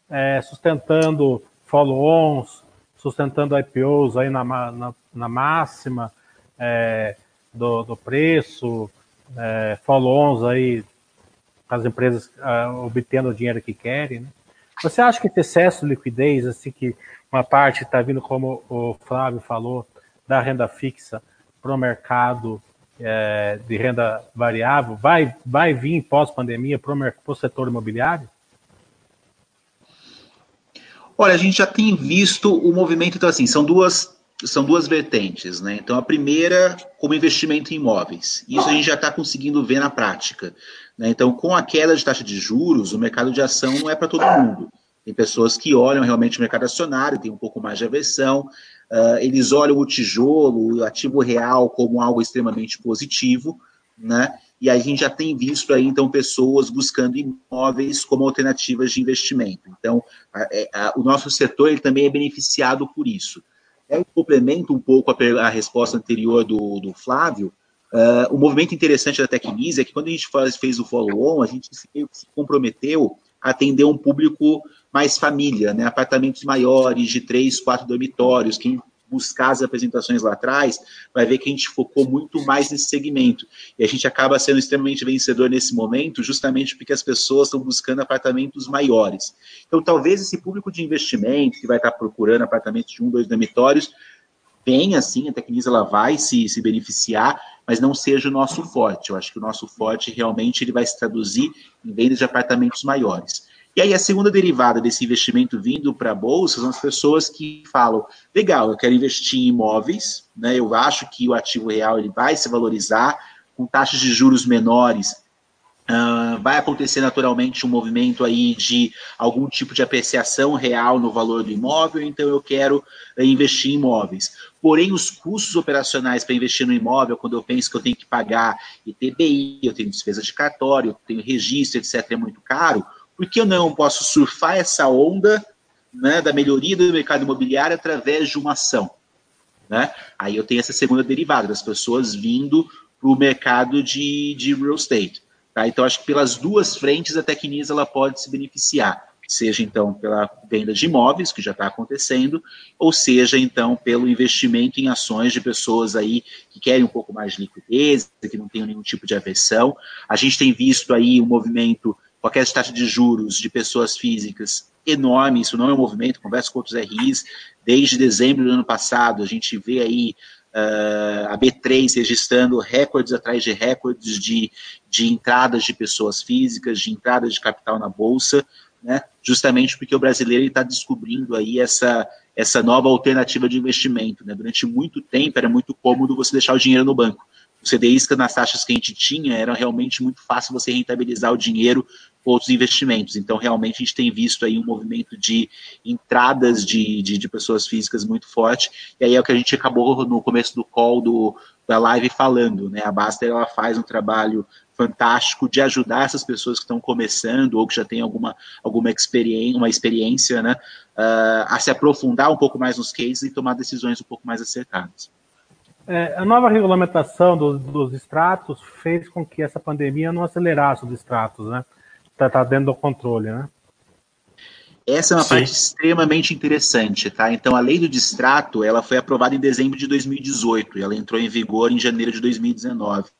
é, sustentando follow-ons, sustentando IPOs aí na, na, na máxima é, do, do, preço, é, follow-ons aí, as empresas é, obtendo o dinheiro que querem. Né? Você acha que esse excesso de liquidez, assim, que uma parte está vindo, como o Flávio falou, da renda fixa para o mercado é, de renda variável, vai, vai vir pós-pandemia para o setor imobiliário? Olha, a gente já tem visto o movimento, então assim, são duas são duas vertentes, né? Então a primeira como investimento em imóveis. Isso a gente já está conseguindo ver na prática. Né? Então, com a queda de taxa de juros, o mercado de ação não é para todo mundo. Tem pessoas que olham realmente o mercado acionário, tem um pouco mais de aversão, uh, eles olham o tijolo, o ativo real, como algo extremamente positivo, né? e a gente já tem visto aí, então, pessoas buscando imóveis como alternativas de investimento. Então, a, a, é, a, o nosso setor ele também é beneficiado por isso. É um complemento um pouco a, resposta anterior do, do Flávio. Uh, o movimento interessante da Tecnisa é que quando a gente faz, fez o follow-on, a gente se, se comprometeu atender um público mais família, né? Apartamentos maiores, de três, quatro dormitórios. Quem buscar as apresentações lá atrás, vai ver que a gente focou muito mais nesse segmento. E a gente acaba sendo extremamente vencedor nesse momento, justamente porque as pessoas estão buscando apartamentos maiores. Então, talvez esse público de investimento que vai estar procurando apartamentos de um, dois dormitórios, venha assim, a Tecnisa ela vai se, se beneficiar, mas não seja o nosso forte. Eu acho que o nosso forte realmente ele vai se traduzir em vendas de apartamentos maiores. E aí a segunda derivada desse investimento vindo para a bolsa são as pessoas que falam, legal, eu quero investir em imóveis, né? Eu acho que o ativo real ele vai se valorizar com taxas de juros menores. Uh, vai acontecer naturalmente um movimento aí de algum tipo de apreciação real no valor do imóvel, então eu quero uh, investir em imóveis. Porém, os custos operacionais para investir no imóvel, quando eu penso que eu tenho que pagar ITBI, eu tenho despesa de cartório, eu tenho registro, etc., é muito caro por que eu não posso surfar essa onda né, da melhoria do mercado imobiliário através de uma ação? Né? Aí eu tenho essa segunda derivada, das pessoas vindo para o mercado de, de real estate. Tá? Então, acho que pelas duas frentes a Tecnisa ela pode se beneficiar, seja então pela venda de imóveis, que já está acontecendo, ou seja então pelo investimento em ações de pessoas aí que querem um pouco mais de liquidez, que não tenham nenhum tipo de aversão. A gente tem visto aí um movimento qualquer taxa de juros de pessoas físicas enorme, isso não é um movimento, converso com outros RIs, desde dezembro do ano passado, a gente vê aí uh, a B3 registrando recordes atrás de recordes de, de entradas de pessoas físicas, de entradas de capital na Bolsa, né, justamente porque o brasileiro está descobrindo aí essa, essa nova alternativa de investimento. Né? Durante muito tempo era muito cômodo você deixar o dinheiro no banco. O CDIs nas taxas que a gente tinha era realmente muito fácil você rentabilizar o dinheiro outros investimentos. Então, realmente, a gente tem visto aí um movimento de entradas de, de, de, pessoas físicas muito forte, e aí é o que a gente acabou no começo do call do, da live falando, né? A Baster, ela faz um trabalho fantástico de ajudar essas pessoas que estão começando ou que já têm alguma, alguma experiência, uma experiência, né, uh, a se aprofundar um pouco mais nos cases e tomar decisões um pouco mais acertadas. É, a nova regulamentação do, dos extratos fez com que essa pandemia não acelerasse os extratos, né? tá, tá dentro do controle, né? Essa é uma Sim. parte extremamente interessante, tá? Então, a lei do distrato, ela foi aprovada em dezembro de 2018 e ela entrou em vigor em janeiro de 2019.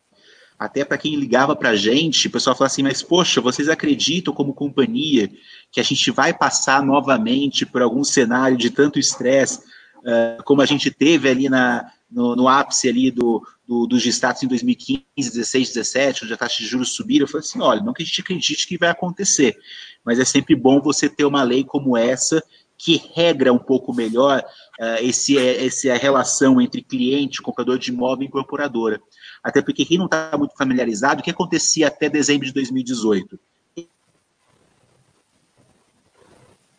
Até para quem ligava para a gente, o pessoal falava assim, mas poxa, vocês acreditam como companhia que a gente vai passar novamente por algum cenário de tanto estresse uh, como a gente teve ali na, no, no ápice ali do, do, dos status em 2015, 16, 17, onde a taxa de juros subiram, eu falei assim, olha, não que a gente acredite que vai acontecer, mas é sempre bom você ter uma lei como essa que regra um pouco melhor uh, esse, essa relação entre cliente, comprador de imóvel e incorporadora. Até porque quem não está muito familiarizado, o que acontecia até dezembro de 2018?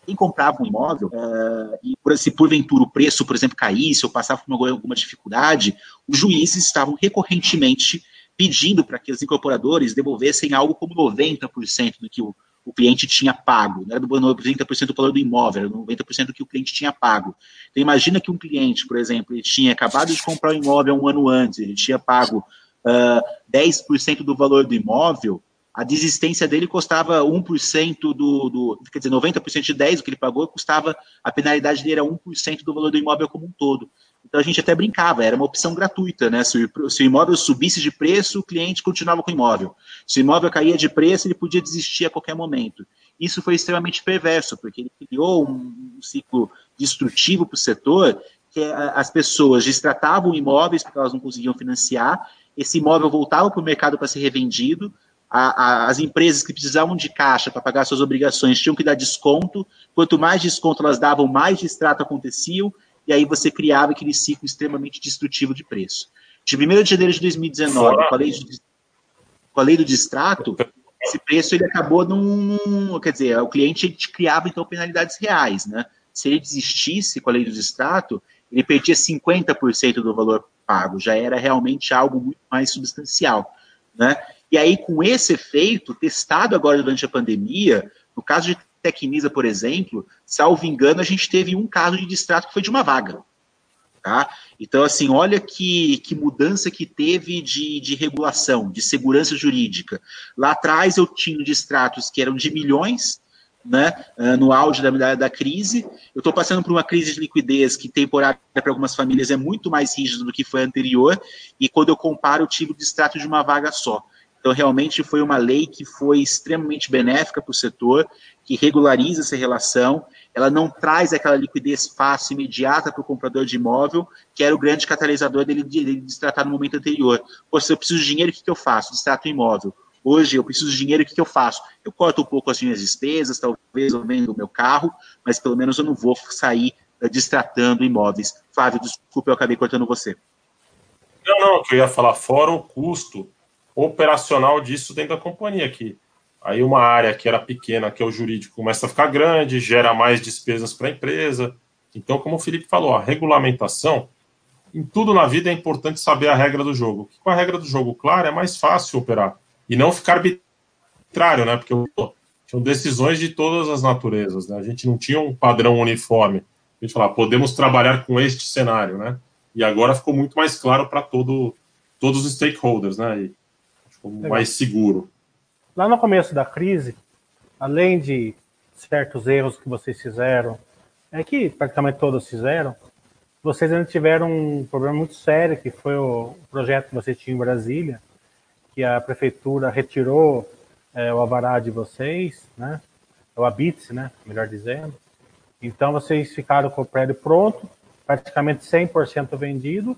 Quem comprava um imóvel, uh, e por, se porventura o preço, por exemplo, caísse ou passava por alguma, alguma dificuldade, os juízes estavam recorrentemente pedindo para que os incorporadores devolvessem algo como 90% do que o, o cliente tinha pago. Não era do 90% do valor do imóvel, era 90% do que o cliente tinha pago. Então, imagina que um cliente, por exemplo, ele tinha acabado de comprar o um imóvel um ano antes, ele tinha pago uh, 10% do valor do imóvel, a desistência dele custava 1% do, do. Quer dizer, 90% de 10% do que ele pagou custava. A penalidade dele era 1% do valor do imóvel como um todo. Então a gente até brincava, era uma opção gratuita, né? Se o, se o imóvel subisse de preço, o cliente continuava com o imóvel. Se o imóvel caía de preço, ele podia desistir a qualquer momento. Isso foi extremamente perverso, porque ele criou um, ciclo destrutivo para o setor, que as pessoas destratavam imóveis porque elas não conseguiam financiar, esse imóvel voltava para o mercado para ser revendido, a, a, as empresas que precisavam de caixa para pagar suas obrigações tinham que dar desconto. Quanto mais desconto elas davam, mais distrato aconteciam, e aí você criava aquele ciclo extremamente destrutivo de preço. De 1 de janeiro de 2019, com a lei, de, com a lei do distrato, esse preço ele acabou num, num, Quer dizer, o cliente criava então penalidades reais, né? Se ele desistisse com a lei do distrato, ele perdia 50% do valor pago, já era realmente algo muito mais substancial, né? E aí, com esse efeito, testado agora durante a pandemia, no caso de Tecnisa, por exemplo, salvo engano, a gente teve um caso de distrato que foi de uma vaga. Tá? Então, assim, olha que, que mudança que teve de, de regulação, de segurança jurídica. Lá atrás eu tinha distratos que eram de milhões, né, uh, no auge da, da, da crise. Eu estou passando por uma crise de liquidez que temporária para algumas famílias é muito mais rígida do que foi anterior, e quando eu comparo, eu tive o distrato de uma vaga só. Então, realmente foi uma lei que foi extremamente benéfica para o setor, que regulariza essa relação, ela não traz aquela liquidez fácil, imediata para o comprador de imóvel, que era o grande catalisador dele, dele destratar no momento anterior. Pô, se eu preciso de dinheiro, o que, que eu faço? Distrato o imóvel. Hoje eu preciso de dinheiro, o que, que eu faço? Eu corto um pouco as minhas despesas, talvez eu vendo o meu carro, mas pelo menos eu não vou sair uh, distratando imóveis. Flávio, desculpa, eu acabei cortando você. Não, não, que eu ia falar, fora o custo operacional disso dentro da companhia aqui. Aí uma área que era pequena, que é o jurídico, começa a ficar grande, gera mais despesas para a empresa. Então, como o Felipe falou, a regulamentação, em tudo na vida é importante saber a regra do jogo. Com a regra do jogo clara, é mais fácil operar. E não ficar arbitrário, né? Porque tinham decisões de todas as naturezas, né? A gente não tinha um padrão uniforme. A gente falava, podemos trabalhar com este cenário, né? E agora ficou muito mais claro para todo, todos os stakeholders, né? E Legal. mais seguro. Lá no começo da crise, além de certos erros que vocês fizeram, é que praticamente todos fizeram, vocês ainda tiveram um problema muito sério, que foi o projeto que você tinha em Brasília, que a prefeitura retirou é, o avará de vocês, né? O habite, né? Melhor dizendo. Então vocês ficaram com o prédio pronto, praticamente 100% vendido,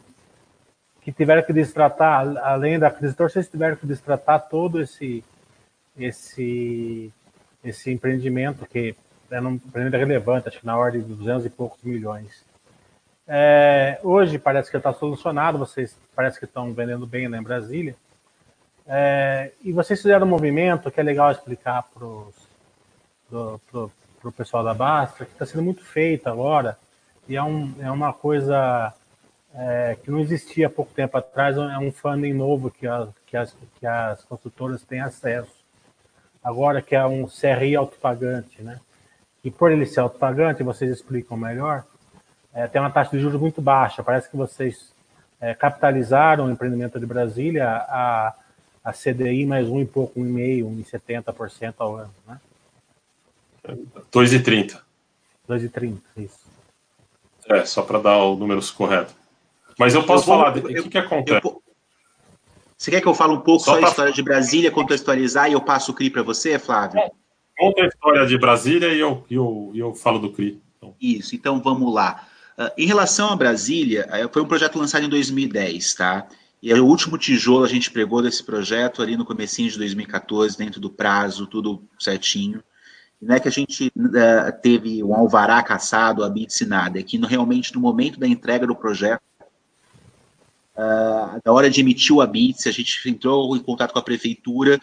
que tiveram que destratar, além da aquisitor, vocês tiveram que destratar todo esse esse esse empreendimento que era um empreendimento relevante, acho que na ordem de 200 e poucos milhões. É, hoje parece que está solucionado, vocês parece que estão vendendo bem lá em Brasília. É, e vocês fizeram um movimento que é legal explicar para o pessoal da Basta, que está sendo muito feito agora, e é, um, é uma coisa é, que não existia há pouco tempo atrás, é um funding novo que, a, que, as, que as construtoras têm acesso. Agora que é um CRI autopagante, né? E por ele ser autopagante, vocês explicam melhor, é, tem uma taxa de juros muito baixa. Parece que vocês é, capitalizaram o empreendimento de Brasília a, a CDI mais um e pouco, um e meio, um e setenta por cento ao ano, né? 2,30. 2,30, isso. É, só para dar o número correto. Mas eu posso eu vou, falar, o que, que acontece? Eu, você quer que eu fale um pouco só, só a história de Brasília, contextualizar e eu passo o CRI para você, Flávio? Conta a história de Brasília e eu, eu, eu falo do CRI. Então. Isso, então vamos lá. Uh, em relação a Brasília, uh, foi um projeto lançado em 2010, tá? E o último tijolo a gente pregou desse projeto ali no comecinho de 2014, dentro do prazo, tudo certinho. E não é que a gente uh, teve um alvará caçado, a bits e nada, é que no, realmente no momento da entrega do projeto, Uh, na hora de emitir o ABITS, a gente entrou em contato com a prefeitura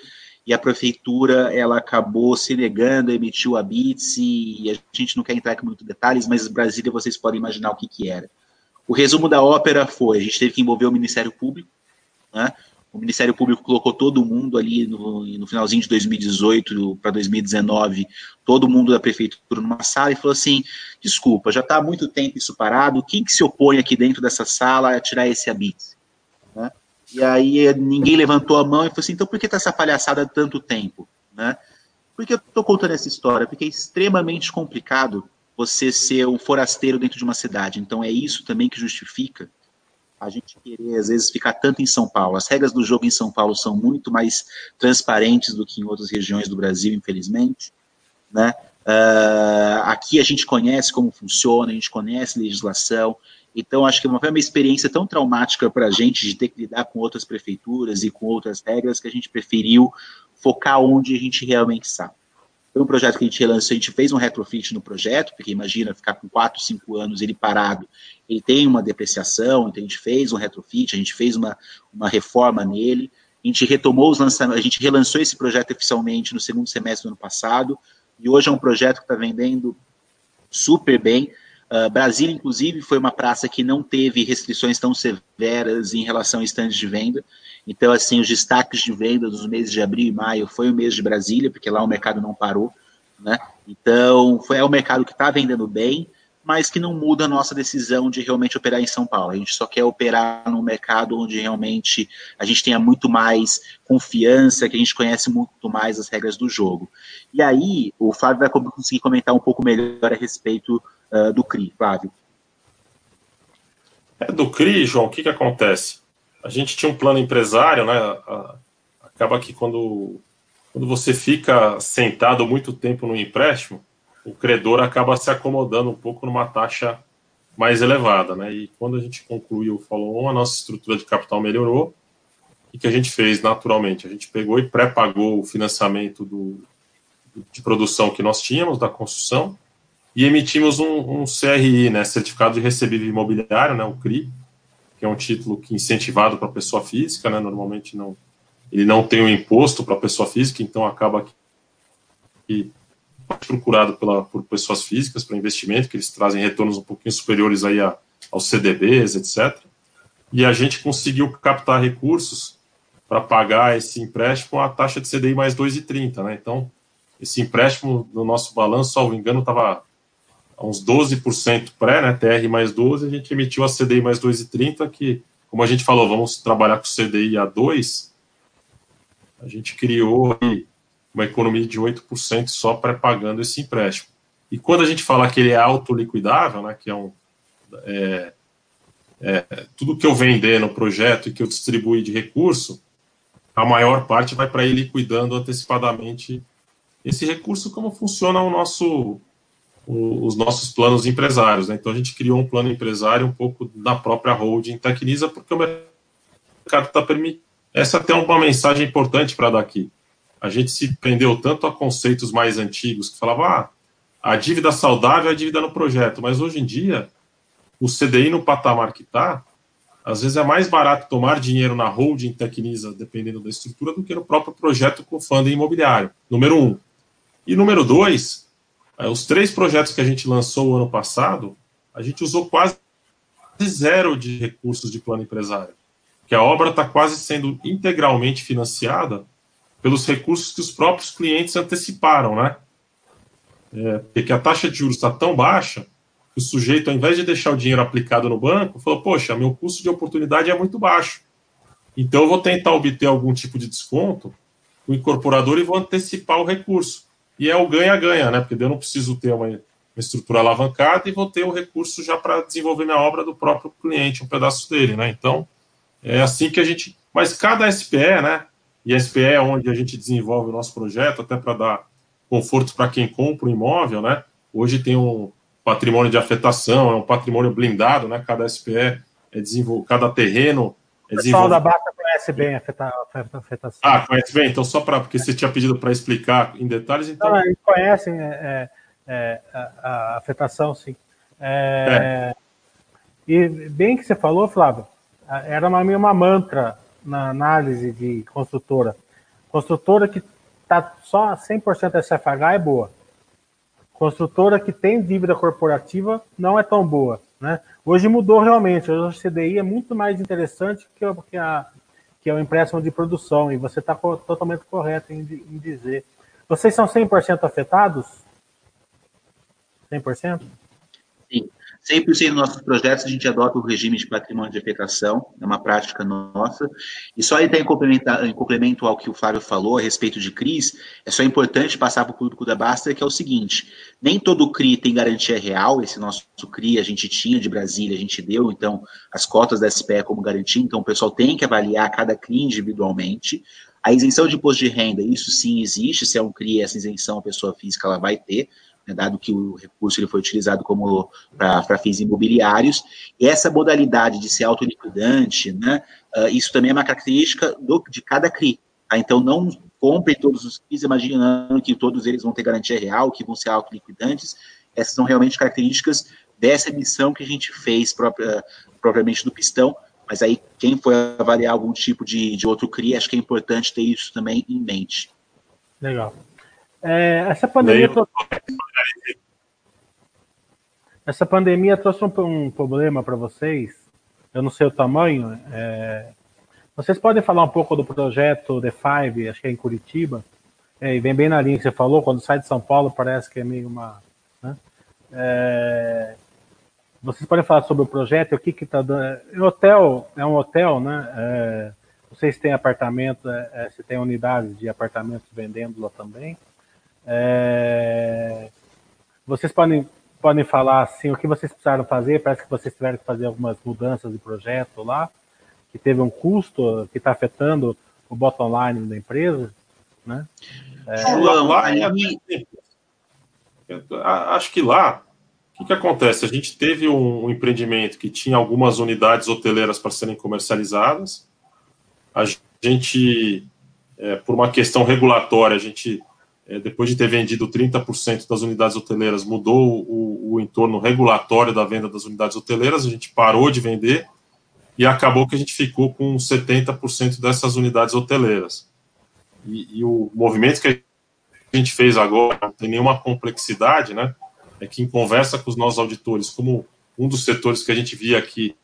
e a prefeitura ela acabou se negando a emitir o ABITS e a gente não quer entrar com muitos detalhes, mas Brasília vocês podem imaginar o que, que era. O resumo da ópera foi, a gente teve que envolver o Ministério Público, né? O Ministério Público colocou todo mundo ali no, no finalzinho de 2018 para 2019, todo mundo da prefeitura numa sala e falou assim: desculpa, já está há muito tempo isso parado, quem que se opõe aqui dentro dessa sala a tirar esse habite? Né? E aí ninguém levantou a mão e falou assim: então por que está essa palhaçada há tanto tempo? Né? Por que eu estou contando essa história? Porque é extremamente complicado você ser um forasteiro dentro de uma cidade. Então é isso também que justifica a gente querer, às vezes, ficar tanto em São Paulo. As regras do jogo em São Paulo são muito mais transparentes do que em outras regiões do Brasil, infelizmente. Né? Uh, aqui a gente conhece como funciona, a gente conhece legislação, então acho que foi uma experiência tão traumática para a gente de ter que lidar com outras prefeituras e com outras regras que a gente preferiu focar onde a gente realmente sabe. Foi um projeto que a gente relançou, a gente fez um retrofit no projeto, porque imagina ficar com 4, 5 anos ele parado, ele tem uma depreciação, então a gente fez um retrofit, a gente fez uma, uma reforma nele, a gente retomou os lançamentos, a gente relançou esse projeto oficialmente no segundo semestre do ano passado, e hoje é um projeto que está vendendo super bem. Uh, Brasília, inclusive, foi uma praça que não teve restrições tão severas em relação a estandes de venda. Então, assim, os destaques de venda dos meses de abril e maio foi o mês de Brasília, porque lá o mercado não parou, né? Então, foi é o mercado que está vendendo bem. mas que não muda a nossa decisão de realmente operar em São Paulo. A gente só quer operar num mercado onde realmente a gente tenha muito mais confiança, que a gente conhece muito mais as regras do jogo. E aí, o Flávio vai conseguir comentar um pouco melhor a respeito uh, do CRI. Flávio. É, do CRI, João, o que, que acontece? A gente tinha um plano empresário, né? Acaba que quando, quando você fica sentado muito tempo no empréstimo, o credor acaba se acomodando um pouco numa taxa mais elevada, né? E quando a gente concluiu o follow-on, a nossa estrutura de capital melhorou. O que a gente fez naturalmente? A gente pegou e pré-pagou o financiamento do, de produção que nós tínhamos, da construção, e emitimos um, um CRI, né, Certificado de Recebível Imobiliário, né, o CRI, que é um título que incentivado para pessoa física, né, normalmente não, ele não tem um imposto para pessoa física, então acaba que, procurado pela, por pessoas físicas para investimento, que eles trazem retornos um pouquinho superiores aí a, aos CDBs, etc. E a gente conseguiu captar recursos para pagar esse empréstimo a taxa de CDI mais 2,30, né? Então, esse empréstimo no nosso balanço, salvo engano, estava a uns 12% pré, né? TR mais 12, a gente emitiu a CDI mais 2,30, que, como a gente falou, vamos trabalhar com CDI a 2, a gente criou uma economia de 8% só pré-pagando esse empréstimo. E quando a gente fala que ele é autoliquidável, né, que é um. É, é, tudo que eu vender no projeto e que eu distribuir de recurso, a maior parte vai para ir liquidando antecipadamente esse recurso, como funciona o nosso, o, os nossos planos empresários. Né? Então, a gente criou um plano empresário um pouco da própria holding Tecnisa, porque o mercado está permitindo. Essa até uma mensagem importante para dar aqui a gente se prendeu tanto a conceitos mais antigos que falavam, ah, a dívida saudável é a dívida no projeto, mas hoje em dia, o CDI no patamar que está, às vezes é mais barato tomar dinheiro na holding Tecnisa, dependendo da estrutura, do que no próprio projeto com funding imobiliário, número um. E número dois, os três projetos que a gente lançou o ano passado, a gente usou quase zero de recursos de plano empresário, que a obra está quase sendo integralmente financiada pelos recursos que os próprios clientes anteciparam, né? É, porque a taxa de juros está tão baixa que o sujeito, ao invés de deixar o dinheiro aplicado no banco, falou: Poxa, meu custo de oportunidade é muito baixo. Então eu vou tentar obter algum tipo de desconto o incorporador e vou antecipar o recurso. E é o ganha-ganha, né? Porque eu não preciso ter uma, uma estrutura alavancada e vou ter o recurso já para desenvolver minha obra do próprio cliente, um pedaço dele, né? Então, é assim que a gente. Mas cada SPE, né? E SPE é onde a gente desenvolve o nosso projeto, até para dar conforto para quem compra o imóvel, né? Hoje tem um patrimônio de afetação, é um patrimônio blindado, né? Cada SPE é desenvolvido, cada terreno. O pessoal da Basta conhece bem a afetação. Ah, conhece bem? Então, só para, porque você tinha pedido para explicar em detalhes, então... Não, eles conhecem é, é, a, a, afetação, sim. É, é. E bem que você falou, Flávio, era uma, uma mantra na análise de construtora. Construtora que está só 100% SFH é boa. Construtora que tem dívida corporativa não é tão boa. Né? Hoje mudou realmente. Hoje o CDI é muito mais interessante que, que, a, que o empréstimo de produção. E você está totalmente correto em, em dizer. Vocês são 100% afetados? 100%? Sim. 100% dos nossos projetos a gente adota o regime de patrimônio de afetação, é uma prática nossa. E só aí em, em complemento ao que o Flávio falou a respeito de CRIs, é só importante passar para o público da Basta que é o seguinte: nem todo CRI tem garantia real, esse nosso CRI a gente tinha de Brasília, a gente deu, então, as cotas da SPE como garantia, então o pessoal tem que avaliar cada CRI individualmente. A isenção de imposto de renda, isso sim existe, se é um CRI, essa isenção a pessoa física ela vai ter né, dado que o recurso ele foi utilizado como para fins imobiliários. E essa modalidade de ser autoliquidante, né, uh, isso também é uma característica do, de cada CRI. Tá? Então, não compre todos os CRIs imaginando que todos eles vão ter garantia real, que vão ser autoliquidantes. Essas são realmente características dessa emissão que a gente fez própria, propriamente do pistão, mas aí quem for avaliar algum tipo de, de outro CRI, acho que é importante ter isso também em mente. Legal. É, essa pandemia trouxe... essa pandemia trouxe um, um problema para vocês. Eu não sei o tamanho. É... Vocês podem falar um pouco do projeto The Five, acho que é em Curitiba. É, e vem bem na linha que você falou. Quando sai de São Paulo parece que é meio uma. Né? É... vocês podem falar sobre o projeto, o que que está dando. É hotel, é um hotel, né? É, vocês têm apartamento, é, é, você tem unidades de apartamentos vendendo lá também. É, vocês podem, podem falar assim, o que vocês precisaram fazer? Parece que vocês tiveram que fazer algumas mudanças de projeto lá, que teve um custo que está afetando o bottom line da empresa, né? É, João, lá é acho que lá, o que, que, acontece? A gente teve um empreendimento que tinha algumas unidades hoteleiras para serem comercializadas. A gente, é, por uma questão regulatória, a gente, é, depois de ter vendido 30% das unidades hoteleiras, mudou o, o entorno regulatório da venda das unidades hoteleiras, a gente parou de vender e acabou que a gente ficou com 70% dessas unidades hoteleiras. E, e, o movimento que a gente fez agora não tem nenhuma complexidade, né? É que em conversa com os nossos auditores, como um dos setores que a gente via aqui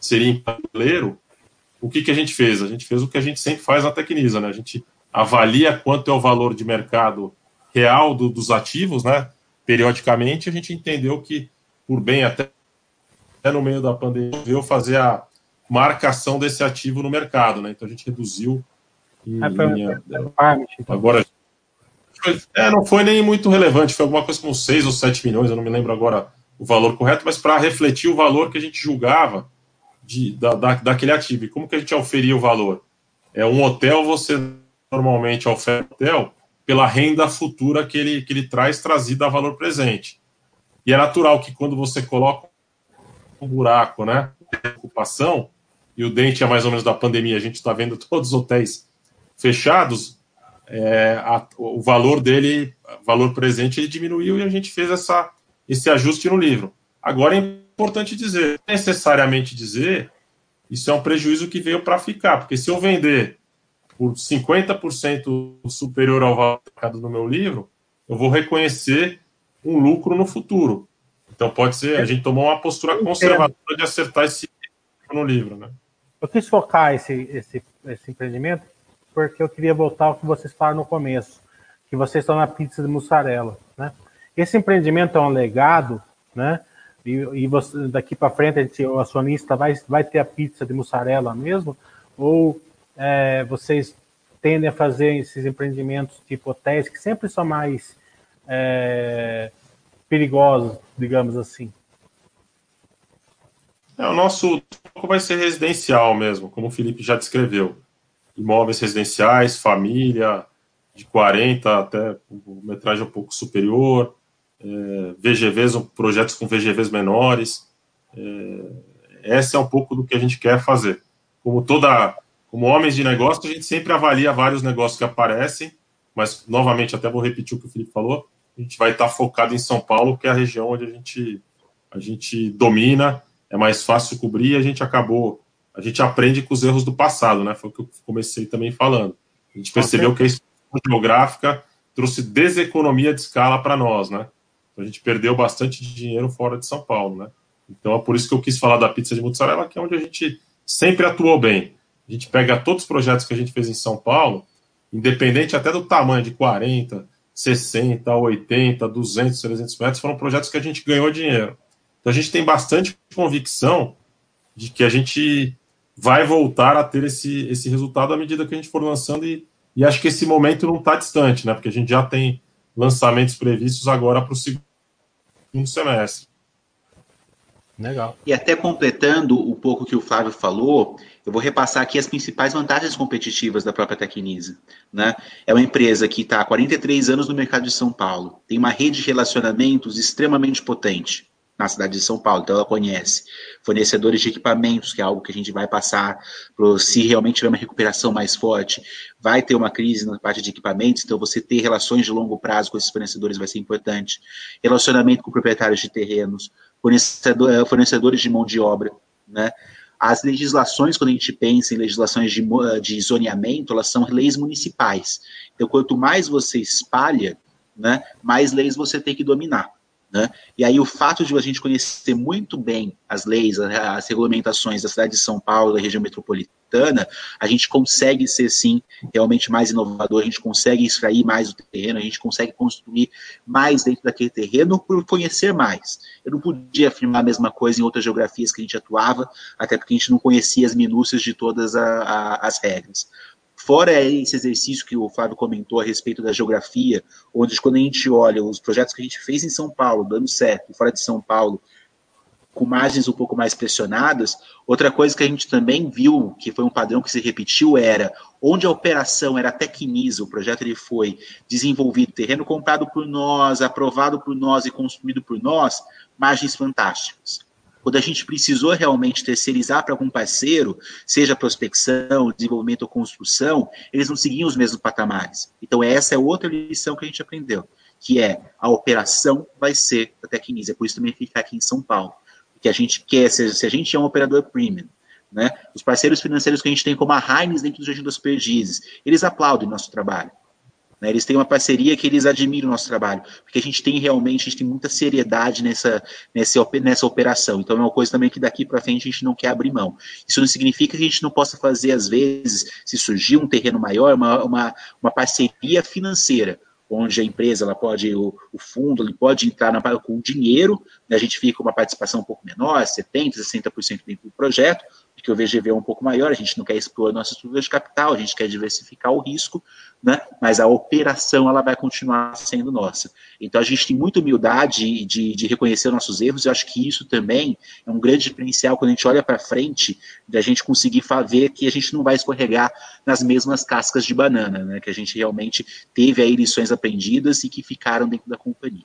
seria empateleiro, o que, que a gente fez? A gente fez o que a gente sempre faz na Tecnisa, né? A gente avalia quanto é o valor de mercado real do, dos ativos, né? Periodicamente, a gente entendeu que, por bem até no meio da pandemia, veio fazer a marcação desse ativo no mercado, né? Então a gente reduziu e, ah, foi, agora é, não foi nem muito relevante, foi alguma coisa como 6 ou 7 milhões, eu não me lembro agora o valor correto, mas para refletir o valor que a gente julgava de, da, da, daquele ativo. E como que a gente oferia o valor? É um hotel, você normalmente oferta hotel pela renda futura que ele, que ele traz trazida a valor presente. E é natural que quando você coloca um buraco, né, ocupação, e o dente é mais ou menos da pandemia, a gente está vendo <laughs> todos os hotéis fechados, é, a, o valor dele, valor presente, ele diminuiu e a gente fez essa, esse ajuste no livro. Agora é importante dizer, necessariamente dizer, isso é um prejuízo que veio para ficar, porque se eu vender por 50% superior ao valor do meu livro, eu vou reconhecer um lucro no futuro. Então pode ser, a gente tomou uma postura conservadora de acertar esse no livro, né? Eu quis focar esse, esse, esse empreendimento porque eu queria voltar ao que vocês falaram no começo, que vocês estão na pizza de mussarela, né? Esse empreendimento é um legado, né? E, e você, daqui para frente a gente, o acionista vai, vai ter a pizza de mussarela mesmo? Ou é, vocês tendem a fazer esses empreendimentos tipo hotéis que sempre são mais é, perigosos, digamos assim? É, o nosso foco vai ser residencial mesmo, como o Felipe já descreveu imóveis residenciais, família, de 40 até metragem um pouco superior, é, VGVs, projetos com VGVs menores. É, essa é um pouco do que a gente quer fazer. Como toda, como homens de negócio, a gente sempre avalia vários negócios que aparecem, mas novamente até vou repetir o que o Felipe falou. A gente vai estar focado em São Paulo, que é a região onde a gente a gente domina, é mais fácil cobrir. E a gente acabou a gente aprende com os erros do passado, né? Foi o que eu comecei também falando. A gente percebeu que a expansão geográfica trouxe deseconomia de escala para nós, né? Então, a gente perdeu bastante dinheiro fora de São Paulo, né? Então é por isso que eu quis falar da pizza de mozzarella, que é onde a gente sempre atuou bem. A gente pega todos os projetos que a gente fez em São Paulo, independente até do tamanho de 40, 60, 80, 200, 300 metros, foram projetos que a gente ganhou dinheiro. Então a gente tem bastante convicção de que a gente vai voltar a ter esse, esse resultado à medida que a gente for lançando e, e acho que esse momento não está distante, né? Porque a gente já tem lançamentos previstos agora para o segundo semestre. Legal. E até completando um pouco o que o Flávio falou, eu vou repassar aqui as principais vantagens competitivas da própria Tecnisa. Né? É uma empresa que está há 43 anos no mercado de São Paulo, tem uma rede de relacionamentos extremamente potente na cidade de São Paulo, então ela conhece. Fornecedores de equipamentos, que é algo que a gente vai passar, pro, se realmente tiver uma recuperação mais forte, vai ter uma crise na parte de equipamentos, então você ter relações de longo prazo com esses fornecedores vai ser importante. Relacionamento com proprietários de terrenos, fornecedor, eh, fornecedores de mão de obra, né? As legislações, quando a gente pensa em legislações de, de zoneamento, elas são leis municipais. Então, quanto mais você espalha, né, mais leis você tem que dominar. Né? E aí o fato de a gente conhecer muito bem as leis, as regulamentações da cidade de São Paulo, da região metropolitana, a gente consegue ser, sim, realmente mais inovador, a gente consegue extrair mais o terreno, a gente consegue construir mais dentro daquele terreno por conhecer mais. Eu não podia afirmar a mesma coisa em outras geografias que a gente atuava, até porque a gente não conhecia as minúcias de todas a, a, as regras. Fora esse exercício que o Flávio comentou a respeito da geografia, onde quando a gente olha os projetos que a gente fez em São Paulo, dando certo, fora de São Paulo, com margens um pouco mais pressionadas, outra coisa que a gente também viu, que foi um padrão que se repetiu, era onde a operação era tecnisa, o projeto ele foi desenvolvido, terreno comprado por nós, aprovado por nós e construído por nós, margens fantásticas quando a gente precisou realmente terceirizar para algum parceiro, seja prospecção, desenvolvimento ou construção, eles não seguiam os mesmos patamares. Então, essa é outra lição que a gente aprendeu, que é a operação vai ser a Tecnisa. É por isso também fica aqui em São Paulo. Que a gente quer, se, se a gente é um operador premium, né, os parceiros financeiros que a gente tem, como a Heinz dentro do Jardim das Perdizes, eles aplaudem nosso trabalho. Né? Eles têm uma parceria que eles admiram o nosso trabalho, porque a gente tem realmente, a gente tem muita seriedade nessa, nessa, nessa operação. Então é uma coisa também que daqui para frente a gente não quer abrir mão. Isso não significa que a gente não possa fazer, às vezes, se surgir um terreno maior, uma, uma, uma parceria financeira onde a empresa ela pode, o, o fundo ele pode entrar na, com dinheiro, né, a gente fica com uma participação um pouco menor, 70%, 60% dentro do projeto, porque o VGV é um pouco maior, a gente não quer expor a nossa estrutura de capital, a gente quer diversificar o risco, né? mas a operação ela vai continuar sendo nossa. Então a gente tem muita humildade de, de reconhecer nossos erros, eu acho que isso também é um grande diferencial quando a gente olha para frente, da gente conseguir ver que a gente não vai escorregar nas mesmas cascas de banana, né? que a gente realmente teve aí lições aprendidas e que ficaram dentro da companhia.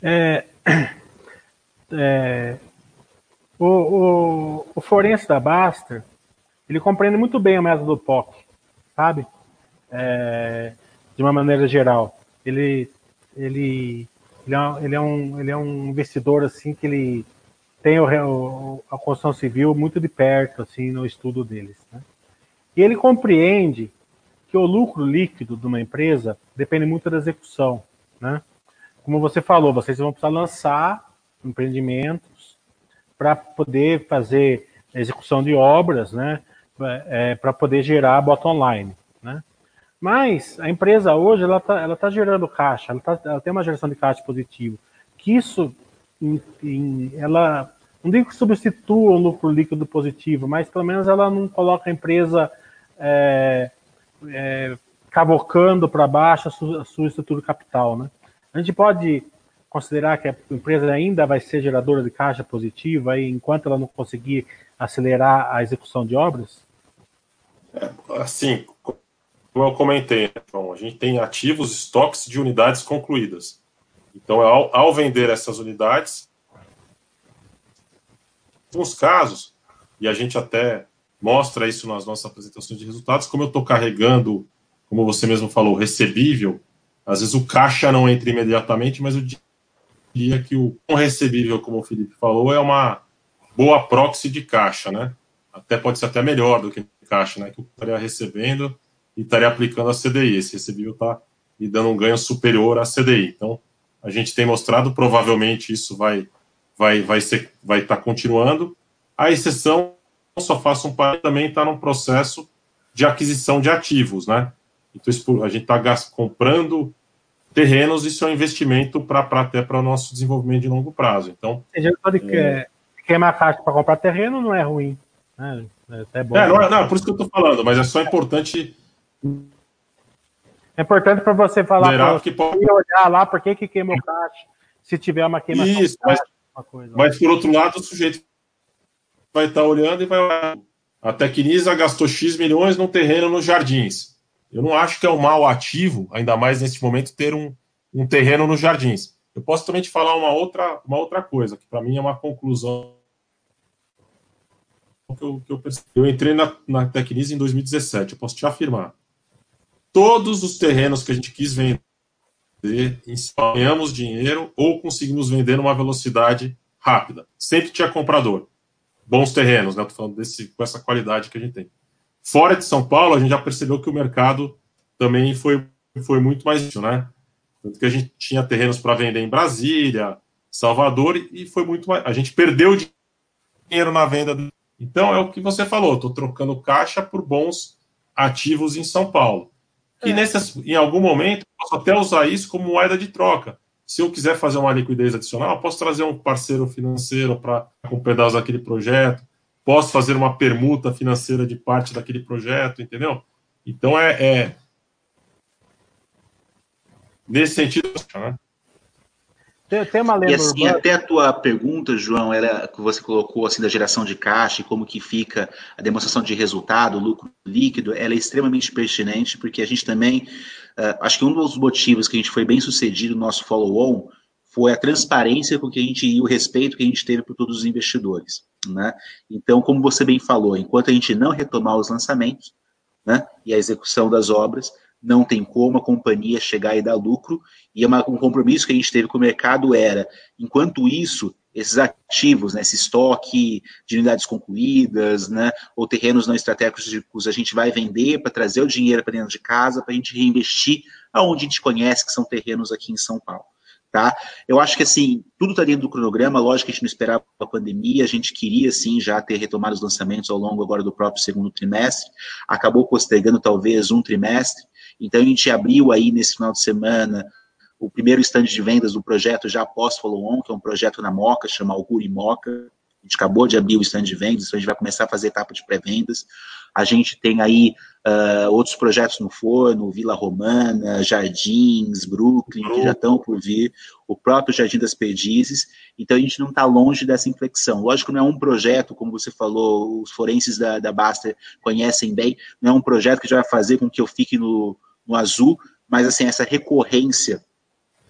É, <clears throat> é, o, o, o forense da Baster, ele compreende muito bem o método POC, sabe? É, de uma maneira geral. Ele, ele, ele, é, ele, é um, ele é um investidor assim que ele tem o, o, a construção civil muito de perto assim no estudo deles. Né? E ele compreende que o lucro líquido de uma empresa depende muito da execução. Né? Como você falou, vocês vão precisar lançar empreendimento para poder fazer execução de obras, né, é, para poder gerar bottom line, né. Mas a empresa hoje ela está ela tá gerando caixa, ela, tá, ela tem uma geração de caixa positivo, que isso ela não digo que substitua o lucro líquido positivo, mas pelo menos ela não coloca a empresa é, é, cavocando para baixo a sua, a sua estrutura capital, né? A gente pode considerar que a empresa ainda vai ser geradora de caixa positiva aí, enquanto ela não conseguir acelerar a execução de obras? É, assim, como eu comentei, João, a gente tem ativos, estoques de unidades concluídas. Então, ao, ao vender essas unidades, alguns casos, e a gente até mostra isso nas nossas apresentações de resultados, como eu estou carregando, como você mesmo falou, recebível, às vezes o caixa não entra imediatamente, mas o diria que o recebível, como o Felipe falou, é uma boa proxy de caixa, né? Até pode ser até melhor do que caixa, né? Que eu estaria recebendo e estaria aplicando a CDI. Esse recebível está me dando um ganho superior à CDI. Então, a gente tem mostrado, provavelmente isso vai vai vai ser vai estar tá continuando. A exceção só faço um par também está num processo de aquisição de ativos, né? Então a gente está comprando terrenos, isso é um investimento para até para o nosso desenvolvimento de longo prazo. Então, gente pode é... queimar caixa para comprar terreno não é ruim. Né? É até bom. É, não, é, não, é por isso que eu estou falando, mas é só importante. É importante para você falar para que pode... olhar lá por que, que queimou caixa, se tiver uma queimação. Isso, mas, coisa, mas por outro lado, o sujeito vai estar tá olhando e vai olhar. A Tecnisa gastou X milhões num terreno nos jardins eu não acho que é um mal ativo, ainda mais nesse momento, ter um, um terreno nos jardins. Eu posso também te falar uma outra, uma outra coisa, que para mim é uma conclusão que eu, que eu, eu entrei na, na Tecnis em 2017, eu posso te afirmar. Todos os terrenos que a gente quis vender, ganhamos dinheiro ou conseguimos vender numa velocidade rápida. Sempre tinha comprador. Bons terrenos, né? Estou falando desse, com essa qualidade que a gente tem. Fora de São Paulo, a gente já percebeu que o mercado também foi, foi muito mais isso, né? Tanto que a gente tinha terrenos para vender em Brasília, Salvador, e foi muito mais. A gente perdeu dinheiro na venda. Então é o que você falou, estou trocando caixa por bons ativos em São Paulo. E é. nessas, em algum momento, posso até usar isso como moeda de troca. Se eu quiser fazer uma liquidez adicional, posso trazer um parceiro financeiro para um pedaço daquele projeto, posso fazer uma permuta financeira de parte daquele projeto, entendeu? Então é, é nesse sentido, né? Tem, tem uma lenda e assim, urbana... até a tua pergunta, João, era que você colocou assim da geração de caixa e como que fica a demonstração de resultado, lucro líquido, ela é extremamente pertinente, porque a gente também, uh, acho que um dos motivos que a gente foi bem sucedido no nosso follow-on foi a transparência com que a gente e o respeito que a gente teve por todos os investidores, né? Então, como você bem falou, enquanto a gente não retomar os lançamentos, né, e a execução das obras, não tem como a companhia chegar e dar lucro, e é uma, um compromisso que a gente teve com o mercado era, enquanto isso, esses ativos, né, esse estoque de unidades concluídas, né, ou terrenos não estratégicos, a gente vai vender para trazer o dinheiro para dentro de casa, para a gente reinvestir aonde a gente conhece que são terrenos aqui em São Paulo. Tá? Eu acho que assim, tudo está dentro do cronograma, lógico que a gente não esperava a pandemia, a gente queria sim já ter retomado os lançamentos ao longo agora do próprio segundo trimestre, acabou postergando talvez um trimestre, então a gente abriu aí nesse final de semana o primeiro stand de vendas do projeto já após follow-on, que é um projeto na Moca, chama Auguri Moca. A gente acabou de abrir o stand de vendas, então a gente vai começar a fazer etapa de pré-vendas. A gente tem aí uh, outros projetos no forno, Vila Romana, Jardins, Brooklyn, que já estão por vir, o próprio Jardim das Perdizes. Então a gente não está longe dessa inflexão. Lógico, não é um projeto, como você falou, os forenses da, da Baster conhecem bem, não é um projeto que já vai fazer com que eu fique no, no azul, mas assim, essa recorrência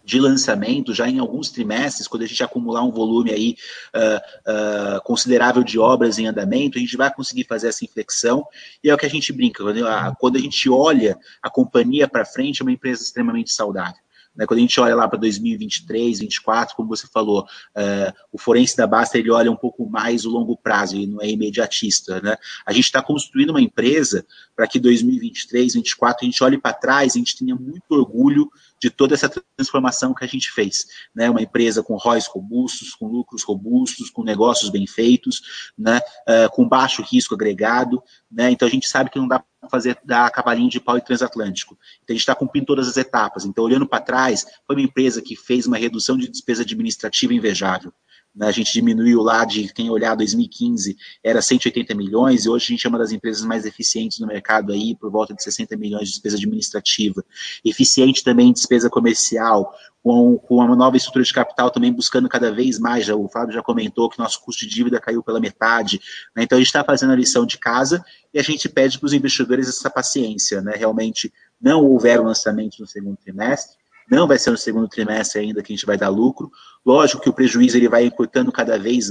de lançamento já em alguns trimestres, quando a gente acumular um volume aí uh, uh, considerável de obras em andamento, a gente vai conseguir fazer essa inflexão e é o que a gente brinca, quando a, quando a gente olha a companhia para frente, é uma empresa extremamente saudável. Né, quando a gente olha lá para 2023, 2024, como você falou, uh, o forense da Basta ele olha um pouco mais o longo prazo, ele não é imediatista. Né? A gente está construindo uma empresa para que 2023, 2024 a gente olhe para trás, a gente tenha muito orgulho de toda essa transformação que a gente fez. Né? Uma empresa com ROIs robustos, com lucros robustos, com negócios bem feitos, né? Uh, com baixo risco agregado. Né? Então a gente sabe que não dá para fazer dar cavalinho de pau e transatlântico. Então a gente está cumprindo todas as etapas. Então, olhando para trás, foi uma empresa que fez uma redução de despesa administrativa invejável. Né? A gente diminuiu lá de quem olhar 2015 era 180 milhões e hoje a gente é uma das empresas mais eficientes no mercado aí, por volta de 60 milhões de despesa administrativa. Eficiente também em despesa comercial, com, com uma nova estrutura de capital também buscando cada vez mais, já, o Fábio já comentou que nosso custo de dívida caiu pela metade, né? então a gente está fazendo a lição de casa e a gente pede para os investidores essa paciência, né? realmente não houveram lançamentos no segundo trimestre, não vai ser no segundo trimestre ainda que a gente vai dar lucro. Lógico que o prejuízo ele vai encurtando cada vez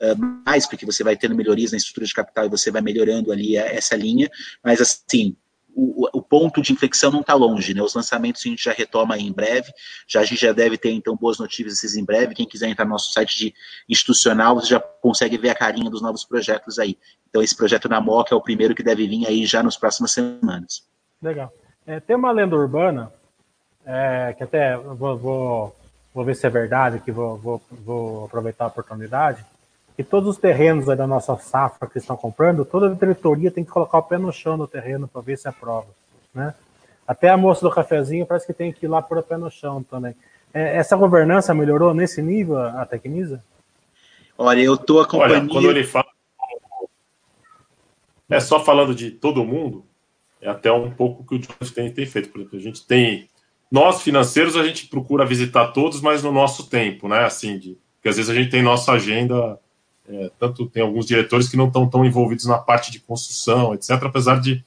eh, mais, porque você vai tendo melhorias na estrutura de capital e você vai melhorando ali eh, essa linha, mas assim, o, o, ponto de inflexão não está longe, né? Os lançamentos a gente já retoma em breve, já a gente já deve ter então boas notícias em breve. Quem quiser entrar no nosso site de institucional, você já consegue ver a carinha dos novos projetos aí. Então esse projeto na Moca é o primeiro que deve vir aí já nas próximas semanas. Legal. É, tem uma lenda urbana é, que até vou, vou, vou, ver se é verdade, que vou, vou, vou aproveitar a oportunidade, que todos os terrenos da nossa safra que estão comprando, toda a diretoria tem que colocar o pé no chão no terreno para ver se aprova. Né? Até a moça do cafezinho parece que tem que ir lá por o pé no chão também. É, essa governança melhorou nesse nível, a Tecnisa? Olha, eu estou acompanhando. Olha, quando ele fala. É só falando de todo mundo, é até um pouco o que o Jones tem, tem feito. Por exemplo, a gente tem nós, financeiros, a gente procura visitar todos, mas no nosso tempo, né? Assim, de, porque às vezes a gente tem nossa agenda, é, tanto tem alguns diretores que não estão tão envolvidos na parte de construção, etc. Apesar de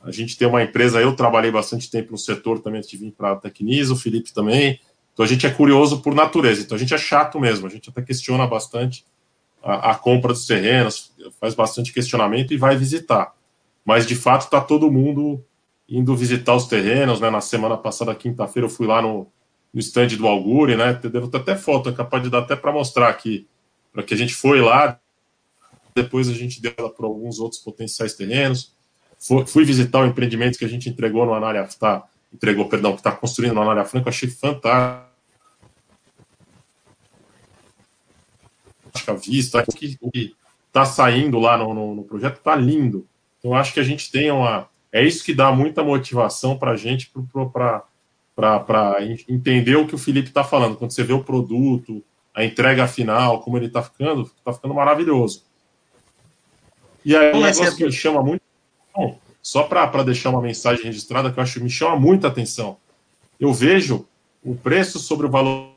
a gente ter uma empresa, eu trabalhei bastante tempo no setor também antes de vir para a Tecnisa, o Felipe também. Então a gente é curioso por natureza, então a gente é chato mesmo, a gente até questiona bastante a, a compra dos terrenos, faz bastante questionamento e vai visitar. Mas de fato está todo mundo indo visitar os terrenos, né? Na semana passada, quinta-feira, eu fui lá no, no stand do Auguri, né? Devo ter até foto, é capaz de dar até para mostrar aqui, para que a gente foi lá, depois a gente deu ela para alguns outros potenciais terrenos. Fui, visitar o empreendimento que a gente entregou no Anália Aftar entregou, perdão, que está construindo área franca, eu achei fantástico. A vista, o que está saindo lá no, no, no projeto está lindo. Então, acho que a gente tem uma. É isso que dá muita motivação para a gente para entender o que o Felipe está falando. Quando você vê o produto, a entrega final, como ele está ficando, está ficando maravilhoso. E aí, um negócio que me chama muito. Bom, só para deixar uma mensagem registrada que eu acho que me chama muita atenção. Eu vejo o preço sobre o valor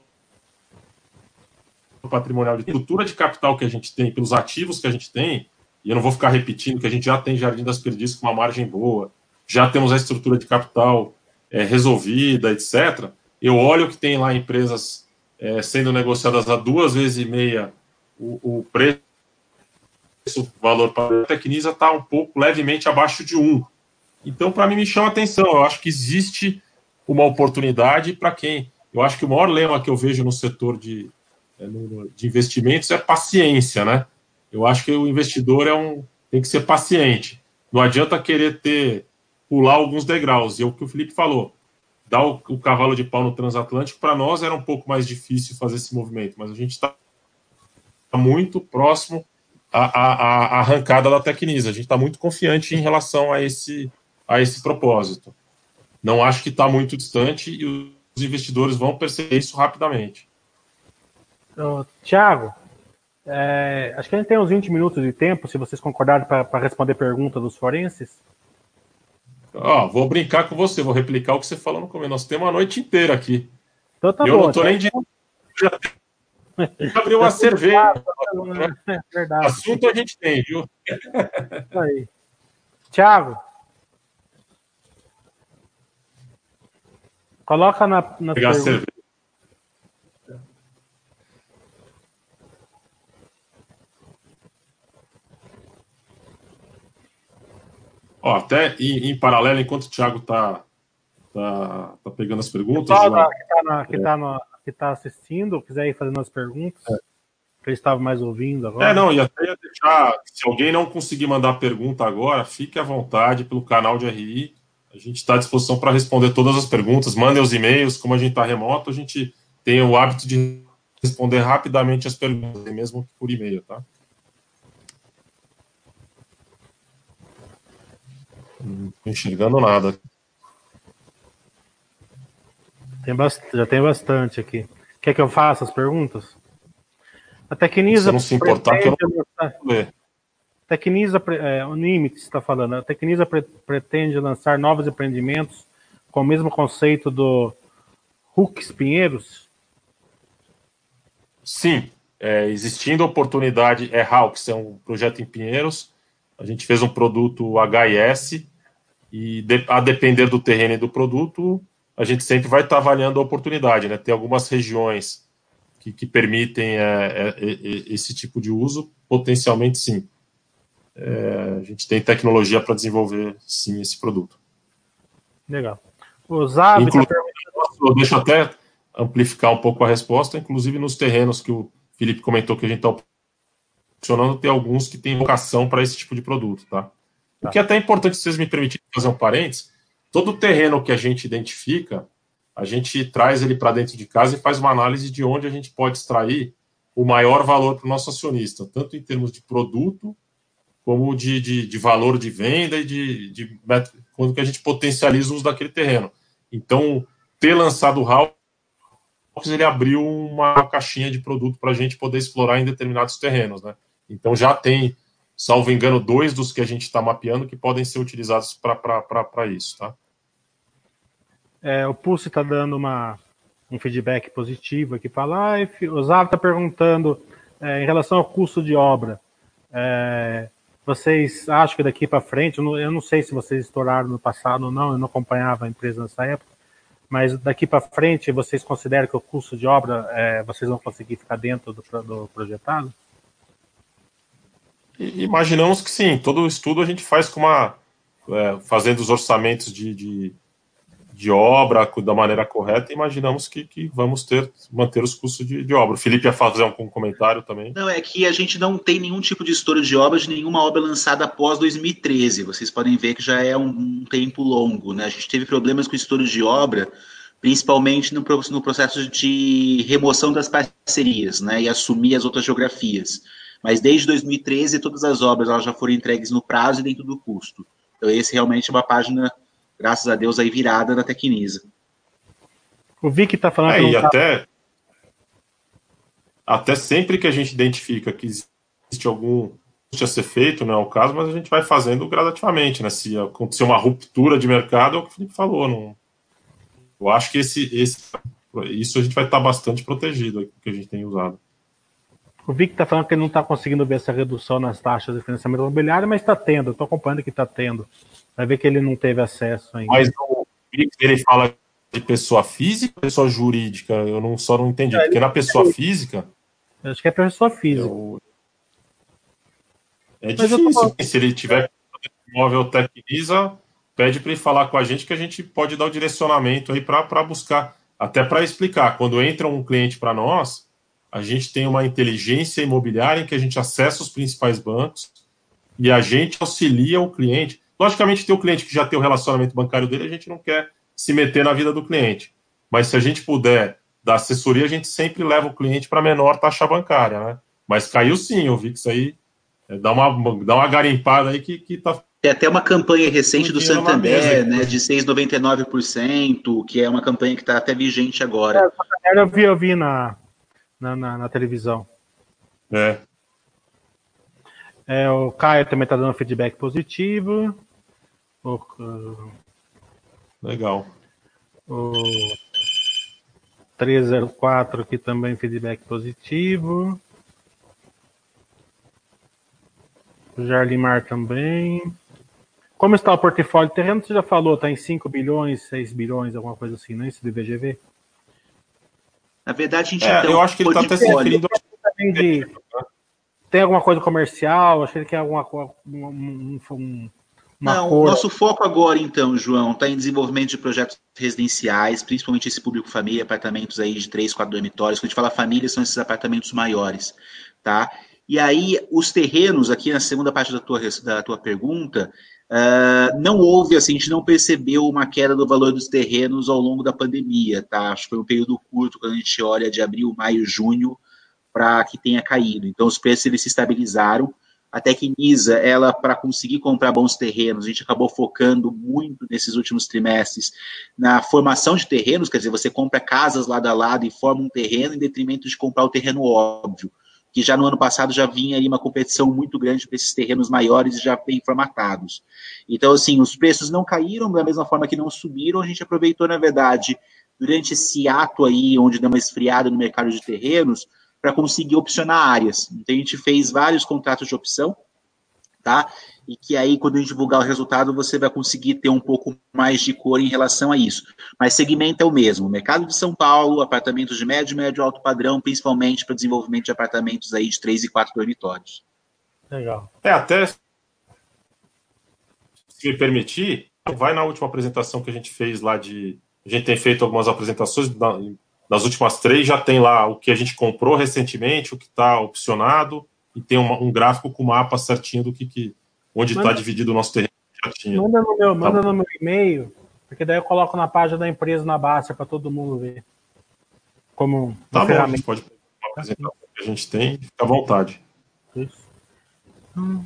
patrimonial de estrutura de capital que a gente tem, pelos ativos que a gente tem, e eu não vou ficar repetindo que a gente já tem Jardim das Perdizes com uma margem boa, já temos a estrutura de capital é, resolvida, etc. Eu olho que tem lá empresas é, sendo negociadas a duas vezes e meia o, o preço o valor para a Tecnisa está um pouco levemente abaixo de um. Então, para mim, me chama atenção. Eu acho que existe uma oportunidade para quem. Eu acho que o maior lema que eu vejo no setor de, é, de investimentos é paciência, né? Eu acho que o investidor é um, tem que ser paciente. Não adianta querer ter pular alguns degraus. E é o que o Felipe falou. Dar o, o cavalo de pau no transatlântico, para nós era um pouco mais difícil fazer esse movimento, mas a gente está muito próximo a, a, a arrancada da Tecnisa. A gente está muito confiante em relação a esse, a esse propósito. Não acho que está muito distante e os investidores vão perceber isso rapidamente. Tiago, é, acho que a gente tem uns 20 minutos de tempo, se vocês concordarem, para responder pergunta dos forenses. Oh, vou brincar com você, vou replicar o que você falou no começo. Nós temos a noite inteira aqui. Então tá eu bom, não tô então... nem de. <laughs> Abriu uma cerveja. É verdade. Assunto a gente tem, viu? Isso aí. Tiago. Coloca na, na Pegar cerveja. Ó, até em, em, paralelo, enquanto o Thiago está tá, tá pegando as perguntas. O pessoal que está que tá que tá assistindo, quiser ir fazendo as perguntas, é. que eles estavam mais ouvindo agora. É, não, e até ia deixar, se alguém não conseguir mandar pergunta agora, fique à vontade pelo canal de RI. A gente está à disposição para responder todas as perguntas. Mandem os e-mails, como a gente está remoto, a gente tem o hábito de responder rapidamente as perguntas, mesmo por e-mail, tá? Não estou enxergando nada. Tem já tem bastante aqui. Quer que eu faça as perguntas? A Tecnisa. Se não se importar, que eu não ler. Tecnisa, é, o Nimitz está falando, a Tecnisa pre pretende lançar novos empreendimentos com o mesmo conceito do Hooks Pinheiros? Sim, é, existindo oportunidade, é Hawks, é um projeto em Pinheiros, a gente fez um produto HIS e de, a depender do terreno e do produto, a gente sempre vai estar avaliando a oportunidade, né? Tem algumas regiões que, que permitem é, é, é, esse tipo de uso, potencialmente sim. É, a gente tem tecnologia para desenvolver sim esse produto. Legal. O Zab tá eu deixo até amplificar um pouco a resposta, inclusive nos terrenos que o Felipe comentou que a gente está funcionando, tem alguns que têm vocação para esse tipo de produto, tá? O que é até importante, se vocês me permitirem fazer um parênteses, todo terreno que a gente identifica, a gente traz ele para dentro de casa e faz uma análise de onde a gente pode extrair o maior valor para o nosso acionista, tanto em termos de produto, como de, de, de valor de venda e de, de, quando que a gente potencializa o uso daquele terreno. Então, ter lançado o Hawks, ele abriu uma caixinha de produto para a gente poder explorar em determinados terrenos, né? Então já tem, salvo engano, dois dos que a gente está mapeando que podem ser utilizados para isso, tá? É, o Pulse está dando uma, um feedback positivo aqui para a live. O Zav está perguntando é, em relação ao custo de obra. É, vocês acham que daqui para frente, eu não, eu não, sei se vocês estouraram no passado ou não, eu não acompanhava a empresa nessa época, mas daqui para frente vocês consideram que o custo de obra é, vocês vão conseguir ficar dentro do, do projetado? Imaginamos que sim. Todo estudo a gente faz com uma. É, fazendo os orçamentos de, de, de obra da maneira correta, imaginamos que, que vamos ter manter os custos de, de, obra. O Felipe ia fazer um, um, comentário também. Não, é que a gente não tem nenhum tipo de estouro de obra de nenhuma obra lançada após 2013. Vocês podem ver que já é um, um tempo longo, né? A gente teve problemas com estouro de obra, principalmente no, no processo de remoção das parcerias, né? E assumir as outras geografias. Mas desde 2013 todas as obras elas já foram entregues no prazo e dentro do custo. Então esse realmente é uma página graças a Deus, aí virada da Tecnisa. O Vic está falando é, que. E tá... até, até sempre que a gente identifica que existe algum a ser feito, não é o caso, mas a gente vai fazendo gradativamente, né? Se acontecer uma ruptura de mercado, é o que o Felipe falou. Não... Eu acho que esse, esse, isso a gente vai estar bastante protegido que a gente tem usado. O Vic está falando que ele não está conseguindo ver essa redução nas taxas de financiamento imobiliário, mas está tendo. Estou acompanhando que está tendo. Vai ver que ele não teve acesso ainda. Mas o ele fala de pessoa física ou pessoa jurídica? Eu não, só não entendi. Porque na pessoa física. Eu acho que é pessoa física. Eu... É difícil. Tô... Se ele tiver imóvel Tecnisa, pede para ele falar com a gente que a gente pode dar o direcionamento aí para buscar. Até para explicar. Quando entra um cliente para nós, a gente tem uma inteligência imobiliária em que a gente acessa os principais bancos e a gente auxilia o cliente. Logicamente, tem o cliente que já tem o relacionamento bancário dele, a gente não quer se meter na vida do cliente. Mas se a gente puder dar assessoria, a gente sempre leva o cliente para menor taxa bancária, né? Mas caiu sim, eu vi que isso aí é, dá, uma, dá uma garimpada aí que, que tá. Tem até uma campanha recente do Santander, né, de 6,99%, que é uma campanha que está até vigente agora. É, eu vi, eu vi na, na, na, na televisão. É. é. O Caio também está dando feedback positivo. O, Legal. O 304 aqui também feedback positivo. O Jarlimar também. Como está o portfólio terreno? Você já falou, está em 5 bilhões, 6 bilhões, alguma coisa assim, não é isso do VGV? Na verdade, a gente é, eu acho que ele está até se referindo. De, tem alguma coisa comercial? Acho que ele quer alguma coisa. Um, um, não, cor... nosso foco agora, então, João, está em desenvolvimento de projetos residenciais, principalmente esse público família, apartamentos aí de três, quatro dormitórios. Quando a gente fala família, são esses apartamentos maiores, tá? E aí, os terrenos, aqui na segunda parte da tua, da tua pergunta, uh, não houve, assim, a gente não percebeu uma queda do valor dos terrenos ao longo da pandemia, tá? Acho que foi um período curto, quando a gente olha de abril, maio, junho, para que tenha caído. Então, os preços, eles se estabilizaram, a Tecnisa, ela, para conseguir comprar bons terrenos, a gente acabou focando muito nesses últimos trimestres na formação de terrenos, quer dizer, você compra casas lado a lado e forma um terreno em detrimento de comprar o terreno óbvio, que já no ano passado já vinha aí uma competição muito grande para esses terrenos maiores e já bem formatados. Então, assim, os preços não caíram da mesma forma que não subiram, a gente aproveitou, na verdade, durante esse ato aí, onde deu uma esfriada no mercado de terrenos, para conseguir opcionar áreas. Então, a gente fez vários contratos de opção, tá? E que aí, quando a gente divulgar o resultado, você vai conseguir ter um pouco mais de cor em relação a isso. Mas segmento é o mesmo. Mercado de São Paulo, apartamentos de médio, médio, alto padrão, principalmente para desenvolvimento de apartamentos aí de três e quatro dormitórios. Legal. É, até se me permitir, vai na última apresentação que a gente fez lá de. A gente tem feito algumas apresentações das últimas três já tem lá o que a gente comprou recentemente, o que está opcionado, e tem uma, um gráfico com o mapa certinho do que, que onde está dividido o nosso terreno. Manda no meu, tá manda no meu e-mail, porque daí eu coloco na página da empresa na base para todo mundo ver. Como tá bom, a gente pode apresentar o que a gente tem, fica à vontade. Isso. Hum.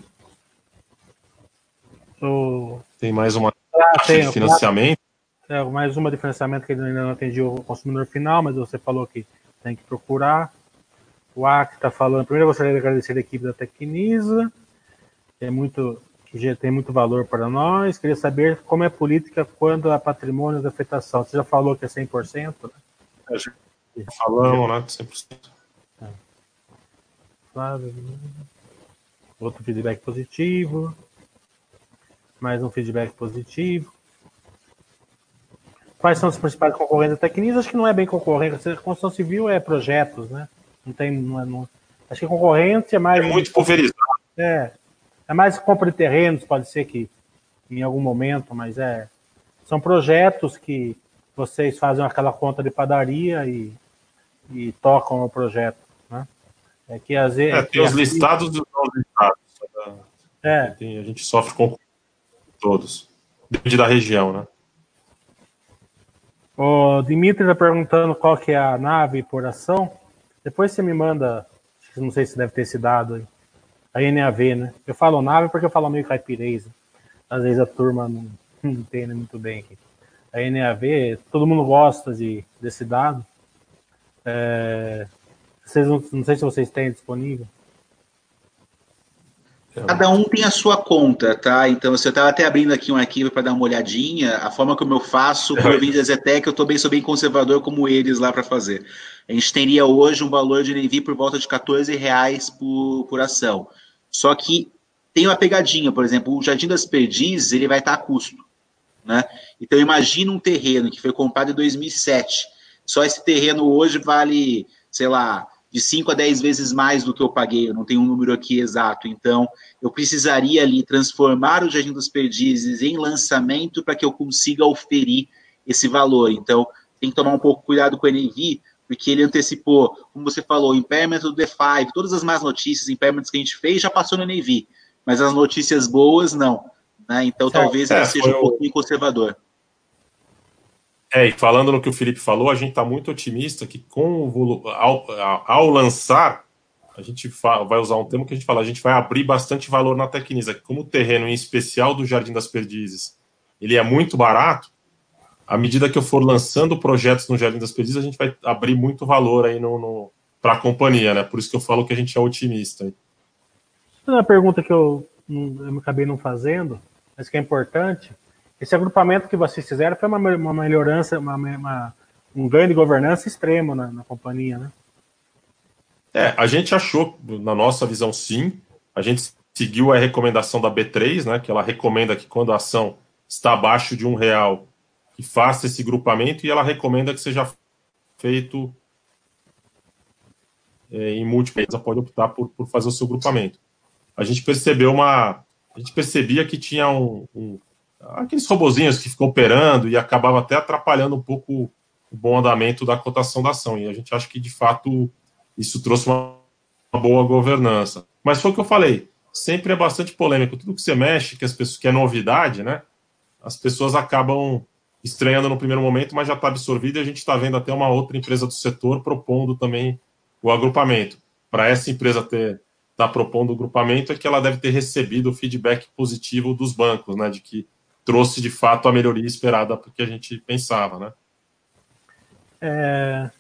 O... Tem mais uma ah, tem, de financiamento. É, mais uma de financiamento que ele ainda não atendiu o consumidor final, mas você falou que tem que procurar. O AC está falando. Primeiro, eu gostaria de agradecer a equipe da Tecnisa, é muito, tem muito valor para nós. Queria saber como é a política quando há patrimônio de afetação. Você já falou que é 100%? Né? É, já falamos, né? 100%. É. Flávio. Outro feedback positivo. Mais um feedback positivo. Quais são os principais concorrentes da Tecnis? Acho que não é bem concorrência. A construção civil é projetos, né? Não tem. Não é, não... Acho que concorrência é mais. É muito pulverizado. É. É mais compra de terrenos, pode ser que em algum momento, mas é. São projetos que vocês fazem aquela conta de padaria e, e tocam o projeto, né? É que às vezes. É, tem os listados e os não listados. Né? É. Tem, a gente sofre com todos. Depende da região, né? O Dimitri está perguntando qual que é a nave por ação. Depois você me manda, não sei se deve ter esse dado aí. A NAV, né? Eu falo nave porque eu falo meio caipirês. Às vezes a turma não, não entende muito bem aqui. A NAV, todo mundo gosta de, desse dado. É, vocês não, não sei se vocês têm disponível. Cada um tem a sua conta, tá? Então, você estava até abrindo aqui um arquivo para dar uma olhadinha. A forma como eu faço, por vir <laughs> da Zetec, eu também sou bem conservador como eles lá para fazer. A gente teria hoje um valor de NV por volta de 14 reais por, por ação. Só que tem uma pegadinha, por exemplo, o Jardim das Perdizes, ele vai estar a custo. Né? Então, imagina um terreno que foi comprado em 2007. Só esse terreno hoje vale, sei lá, de 5 a 10 vezes mais do que eu paguei, eu não tenho um número aqui exato. Então, eu precisaria ali transformar o Jardim dos Perdizes em lançamento para que eu consiga oferir esse valor. Então, tem que tomar um pouco cuidado com o NV, porque ele antecipou, como você falou, impairment do D5, todas as más notícias, impairments que a gente fez já passou no NV, mas as notícias boas não. Né? Então, talvez é, ele seja um pouquinho conservador. É, e falando no que o Felipe falou, a gente está muito otimista que com o ao, ao lançar, a gente vai usar um termo que a gente fala, a gente vai abrir bastante valor na Tecnisa. Como o terreno, em especial do Jardim das Perdizes, ele é muito barato, à medida que eu for lançando projetos no Jardim das Perdizes, a gente vai abrir muito valor aí no, no para a companhia, né? Por isso que eu falo que a gente é otimista. Uma pergunta que eu, eu acabei não fazendo, mas que é importante. Esse agrupamento que vocês fizeram foi uma, uma melhorança, uma, uma, um ganho de governança extremo na, na companhia, né? É, a gente achou, na nossa visão, sim. A gente seguiu a recomendação da B3, né? Que ela recomenda que quando a ação está abaixo de um real, que faça esse grupamento, e ela recomenda que seja feito é, em múltiplos. Pode optar por, por fazer o seu grupamento. A gente percebeu uma. A gente percebia que tinha um, um aqueles robozinhos que ficam operando e acabava até atrapalhando um pouco o bom andamento da cotação da ação. E a gente acha que, de fato, isso trouxe uma boa governança. Mas foi o que eu falei, sempre é bastante polêmico. Tudo que você mexe, que as pessoas que é novidade, né? As pessoas acabam estranhando no primeiro momento, mas já está absorvido e a gente está vendo até uma outra empresa do setor propondo também o agrupamento. Para essa empresa ter tá propondo o grupamento é que ela deve ter recebido o feedback positivo dos bancos, né? De que trouxe de fato a melhoria esperada porque a gente pensava, né? É...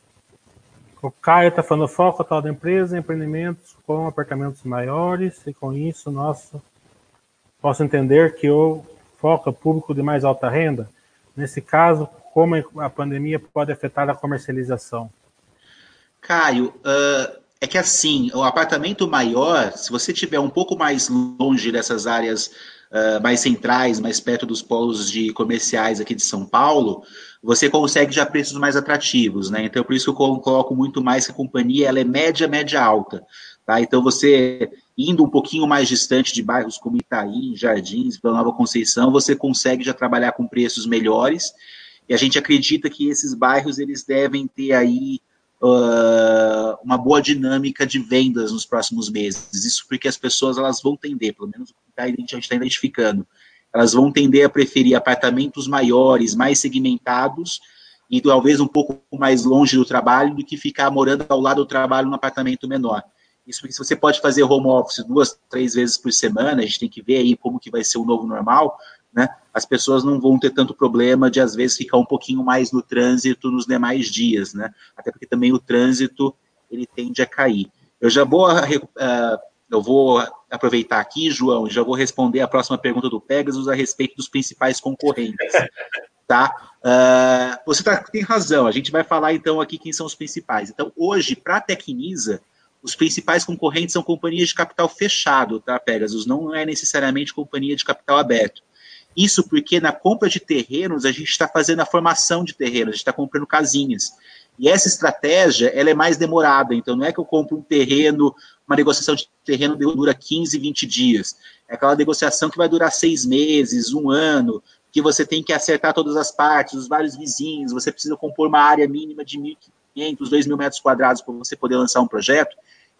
O Caio está falando foco atual da empresa, empreendimentos com apartamentos maiores, e com isso nosso posso entender que o foco é público de mais alta renda. Nesse caso, como a pandemia pode afetar a comercialização? Caio, uh, é que assim, o apartamento maior, se você tiver um pouco mais longe dessas áreas uh, mais centrais, mais perto dos polos de comerciais aqui de São Paulo, você consegue já preços mais atrativos, né? Então, por isso que eu coloco muito mais que a companhia ela é média, média alta. Tá? Então, você indo um pouquinho mais distante de bairros como Itaí, Jardins, Vila Nova Conceição, você consegue já trabalhar com preços melhores. E a gente acredita que esses bairros eles devem ter aí uh, uma boa dinâmica de vendas nos próximos meses. Isso porque as pessoas elas vão tender, pelo menos a gente está identificando, elas vão tender a preferir apartamentos maiores, mais segmentados e talvez um pouco mais longe do trabalho do que ficar morando ao lado do trabalho num apartamento menor. Isso porque se você pode fazer home office duas, três vezes por semana, a gente tem que ver aí como que vai ser o novo normal, né? As pessoas não vão ter tanto problema de às vezes ficar um pouquinho mais no trânsito nos demais dias, né? Até porque também o trânsito ele tende a cair. Eu já vou uh, eu vou aproveitar aqui, João, e já vou responder a próxima pergunta do Pegasus a respeito dos principais concorrentes. <laughs> Tá? Uh, você tá, tem razão, a gente vai falar então aqui quem são os principais. Então, hoje, para a Tecnisa, os principais concorrentes são companhias de capital fechado, tá, Pegasus? Não é necessariamente companhia de capital aberto. Isso porque na compra de terrenos, a gente está fazendo a formação de terrenos, a gente está comprando casinhas. E essa estratégia, ela é mais demorada. Então, não é que eu compro um terreno, uma negociação de terreno dura 15, 20 dias. É aquela negociação que vai durar seis meses, um ano, que você tem que acertar todas as partes, os vários vizinhos, você precisa compor uma área mínima de 1.500, 2.000 metros quadrados para você poder lançar um projeto,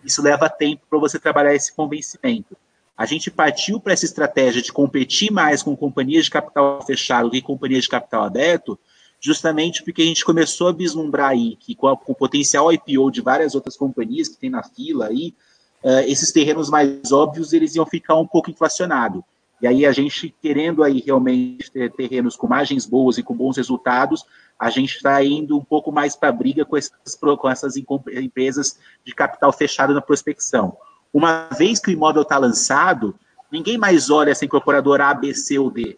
isso leva tempo para você trabalhar esse convencimento. A gente partiu para essa estratégia de competir mais com companhias de capital fechado do que companhias de capital aberto, justamente porque a gente começou a vislumbrar aí que com, a, com o potencial IPO de várias outras companhias que tem na fila aí, uh, esses terrenos mais óbvios eles iam ficar um pouco inflacionados. E aí a gente querendo aí realmente ter terrenos com margens boas e com bons resultados, a gente está indo um pouco mais para a briga com essas, com essas empresas de capital fechado na prospecção. Uma vez que o imóvel está lançado, ninguém mais olha essa incorporadora A, B, C ou D.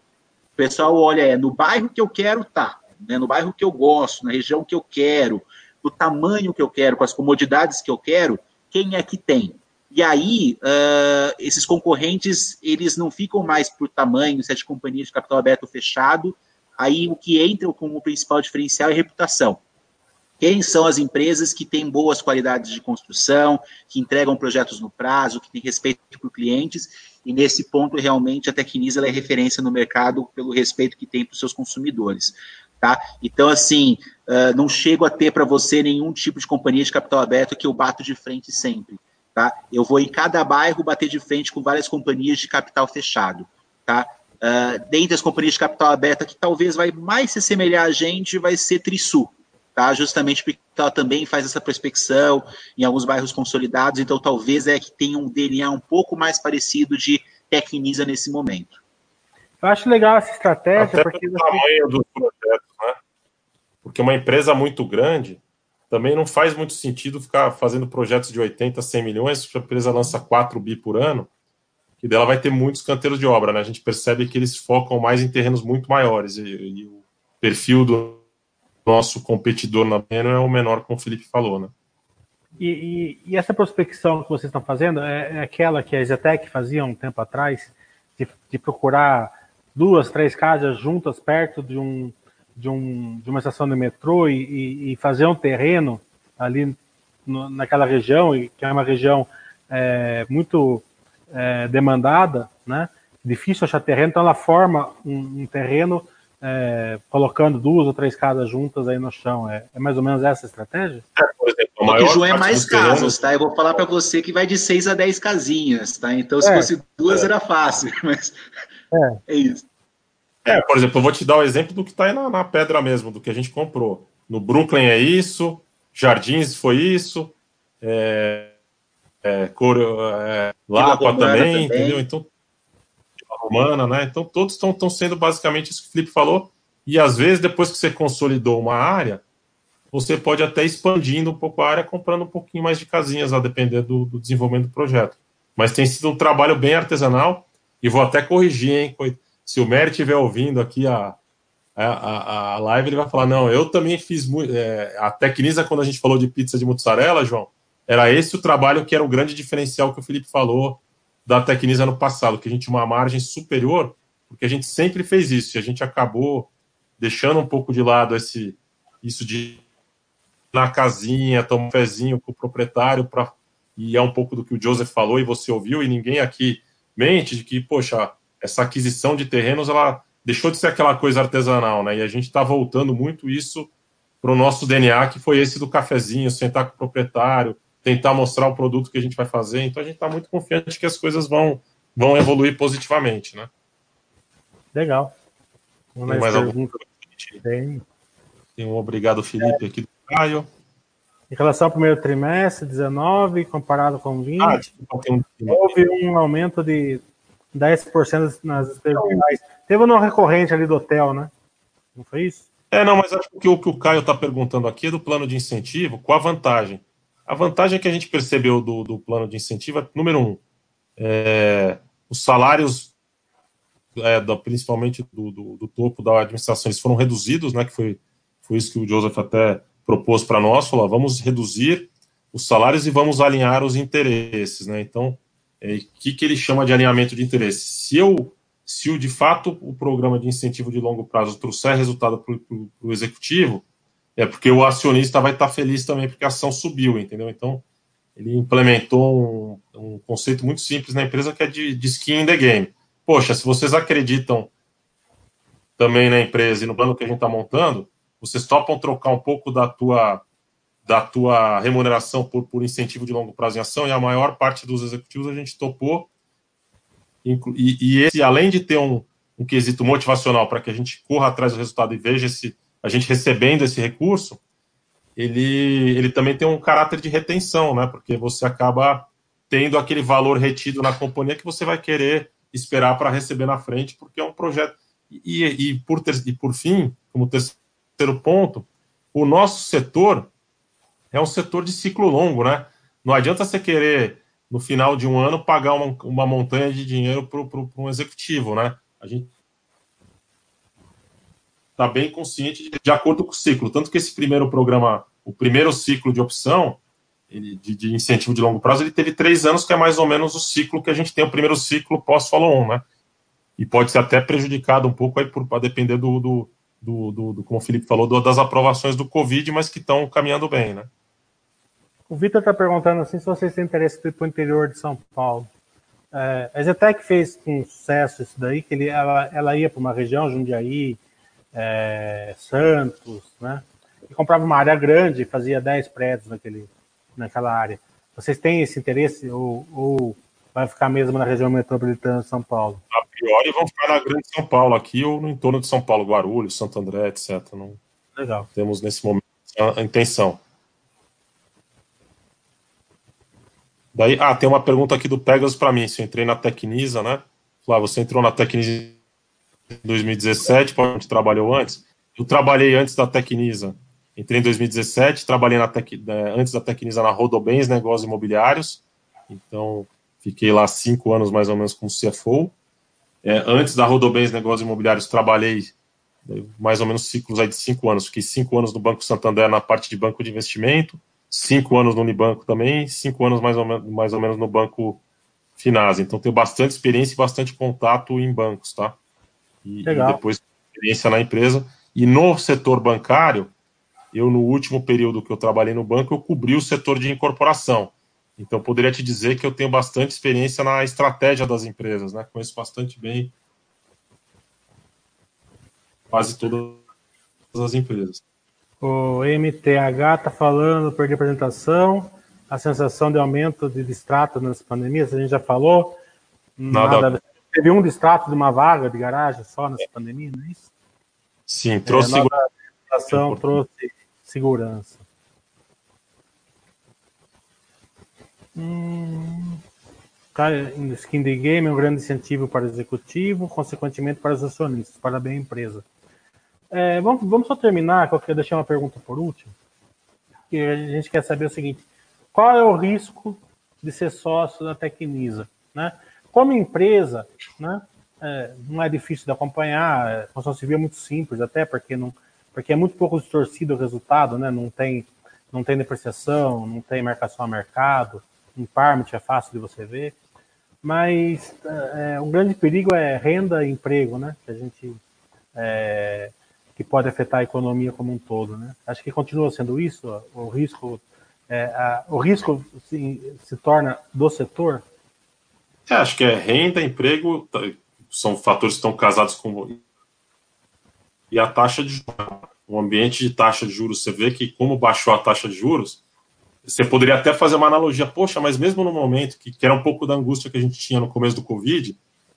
O pessoal olha, é no bairro que eu quero, tá. Né, no bairro que eu gosto, na região que eu quero, no tamanho que eu quero, com as comodidades que eu quero, quem é que tem? E aí, uh, esses concorrentes, eles não ficam mais por tamanho, sete companhias de capital aberto fechado. Aí, o que entra como principal diferencial é reputação. Quem são as empresas que têm boas qualidades de construção, que entregam projetos no prazo, que têm respeito por clientes, e nesse ponto, realmente, a Tecnisa é referência no mercado pelo respeito que tem para os seus consumidores. Tá? Então, assim, uh, não chego a ter para você nenhum tipo de companhia de capital aberto que eu bato de frente sempre. Tá? Eu vou em cada bairro bater de frente com várias companhias de capital fechado. Tá? Uh, dentre as companhias de capital aberta que talvez vai mais se assemelhar a gente vai ser Trisul, tá? justamente porque ela também faz essa prospecção em alguns bairros consolidados, então talvez é que tenha um DNA um pouco mais parecido de Tecnisa nesse momento. Eu acho legal essa estratégia. Até porque o tamanho dos projetos, né? Porque uma empresa muito grande, também não faz muito sentido ficar fazendo projetos de 80, 100 milhões, se a empresa lança 4 bi por ano, que dela vai ter muitos canteiros de obra, né? A gente percebe que eles focam mais em terrenos muito maiores, e, e o perfil do nosso competidor na Beno é o menor, como o Felipe falou, né? E, e, e, essa prospecção que vocês estão fazendo é, é, aquela que a Zetec fazia um tempo atrás, de, de procurar duas, três casas juntas perto de um, de, um, de uma estação de metrô e, e fazer um terreno ali no, naquela região, e que é uma região é, muito é, demandada, né? difícil achar terreno, então ela forma um, um terreno é, colocando duas ou três casas juntas aí no chão. É, é mais ou menos essa a estratégia? É, por exemplo, o maior João é mais casas, tá? Eu vou falar para você que vai de seis a dez casinhas, tá? Então, se é. fosse duas, era fácil, <laughs> mas é, é isso. É, por exemplo, eu vou te dar o exemplo do que está aí na, na, pedra mesmo, do que a gente comprou. No Brooklyn é isso, Jardins foi isso, é, é, Cor, é, Lapa também, também, entendeu? Então, Romana, né? Então, todos estão sendo basicamente isso que o Felipe falou. E às vezes, depois que você consolidou uma área, você pode até expandindo um pouco a área, comprando um pouquinho mais de casinhas, a depender do, do desenvolvimento do projeto. Mas tem sido um trabalho bem artesanal, e vou até corrigir, hein? se o Mary estiver ouvindo aqui a, a, a, live, ele vai falar: não, eu também fiz muito. É, a Tecnisa, quando a gente falou de pizza de mussarela, João, era esse o trabalho que era o grande diferencial que o Felipe falou da Tecnisa no passado, que a gente tinha uma margem superior, porque a gente sempre fez isso, e a gente acabou deixando um pouco de lado esse isso de na casinha, tomar um fezinho com o proprietário para e é um pouco do que o Joseph falou e você ouviu e ninguém aqui mente de que, poxa, essa aquisição de terrenos ela deixou de ser aquela coisa artesanal, né? E a gente está voltando muito isso para o nosso DNA, que foi esse do cafezinho, sentar com o proprietário, tentar mostrar o produto que a gente vai fazer. Então a gente está muito confiante que as coisas vão, vão evoluir positivamente, né? Legal. Tem mais, mais alguma Tem. Tem um obrigado, Felipe, é. aqui do Caio. Em relação ao primeiro trimestre, 19, comparado com 20, ah, houve um aumento de 10% nas despesas Teve um recorrente ali do hotel, né? Não foi isso? É, não, mas acho que o que o Caio está perguntando aqui é do plano de incentivo, com a vantagem. A vantagem que a gente percebeu do, do plano de incentivo é, número um, é, os salários, é, da, principalmente do, do, do, topo da administração, eles foram reduzidos, né? Que foi, foi isso que o Joseph até propôs para nós, falou, vamos reduzir os salários e vamos alinhar os interesses, né? Então, o é, que, que ele chama de alinhamento de interesse. Se eu, se o, de fato o programa de incentivo de longo prazo trouxer resultado para o executivo, é porque o acionista vai estar feliz também porque a ação subiu, entendeu? Então, ele implementou um, um conceito muito simples na empresa que é de, de skin in the game. Poxa, se vocês acreditam também na empresa e no plano que a gente está montando, vocês topam trocar um pouco da tua da tua remuneração por, por incentivo de longo prazo em ação, e a maior parte dos executivos a gente topou. E, e esse, além de ter um, um quesito motivacional para que a gente corra atrás do resultado e veja esse, a gente recebendo esse recurso, ele, ele também tem um caráter de retenção, né? Porque você acaba tendo aquele valor retido na companhia que você vai querer esperar para receber na frente, porque é um projeto. E, e, por, ter, e por fim, como terceiro ponto, o nosso setor é um setor de ciclo longo, né? Não adianta você querer, no final de um ano, pagar uma, uma montanha de dinheiro para um executivo, né? A gente está bem consciente de, de, acordo com o ciclo. Tanto que esse primeiro programa, o primeiro ciclo de opção, ele, de, de, incentivo de longo prazo, ele teve três anos, que é mais ou menos o ciclo que a gente tem, o primeiro ciclo pós-follow-on, né? E pode ser até prejudicado um pouco aí, por, depender do, do, do, do, do, como o Felipe falou, do, das aprovações do Covid, mas que estão caminhando bem, né? O Vitor está perguntando assim se vocês têm interesse para o interior de São Paulo. É, a Zetec fez com sucesso isso daí, que ele, ela, ela ia para uma região, Jundiaí, é, Santos, né? E comprava uma área grande, fazia 10 prédios naquele, naquela área. Vocês têm esse interesse ou, ou vai ficar mesmo na região metropolitana de São Paulo? A priori vão ficar na grande São Paulo aqui ou no entorno de São Paulo, Guarulhos, Santo André, etc. Não Legal. temos nesse momento a intenção. Daí, ah, tem uma pergunta aqui do Pegasus para mim. Se eu entrei na Tecnisa, né? Flávio, você entrou na Tecnisa em 2017, onde trabalhou antes? Eu trabalhei antes da Tecnisa. Entrei em 2017, trabalhei Tec, antes da Tecnisa na Rodobens Negócios Imobiliários. Então, fiquei lá cinco anos mais ou menos como CFO. É, antes da Rodobens Negócios Imobiliários, trabalhei né, mais ou menos ciclos aí de cinco anos. Fiquei cinco anos no Banco Santander na parte de banco de investimento cinco anos no Unibanco também, cinco anos mais ou, menos, mais ou menos no Banco Finasa. Então, tenho bastante experiência e bastante contato em bancos, tá? E, e, depois experiência na empresa. E no setor bancário, eu, no último período que eu trabalhei no banco, eu cobri o setor de incorporação. Então, poderia te dizer que eu tenho bastante experiência na estratégia das empresas, né? Conheço bastante bem quase todas as empresas. O MTH está falando, perdi a apresentação, a sensação de aumento de distrato nas pandemias, a gente já falou. Nada. Nada. Teve um distrato de uma vaga de garagem só nessa pandemia, não é isso? Sim, trouxe é, segurança. trouxe segurança. Hum, skin the game é um grande incentivo para o executivo, consequentemente para os acionistas. Parabéns, empresa. É, vamos, vamos só terminar, que eu queria deixar uma pergunta por último. Que a gente quer saber o seguinte: qual é o risco de ser sócio da Tecnisa? Né? Como empresa, né, é, não é difícil de acompanhar, a construção civil é muito simples, até porque, não, porque é muito pouco distorcido o resultado, né? não, tem, não tem depreciação, não tem marcação a mercado, permit é fácil de você ver. Mas é, um grande perigo é renda e emprego, né? Que a gente é, que pode afetar a economia como um todo, né? Acho que continua sendo isso, o risco, é, a, o risco se, se torna do setor. É, acho que é renda, emprego, tá, são fatores que estão casados com e a taxa de o ambiente de taxa de juros, você vê que como baixou a taxa de juros, você poderia até fazer uma analogia, poxa, mas mesmo no momento que, que era um pouco da angústia que a gente tinha no começo do Covid,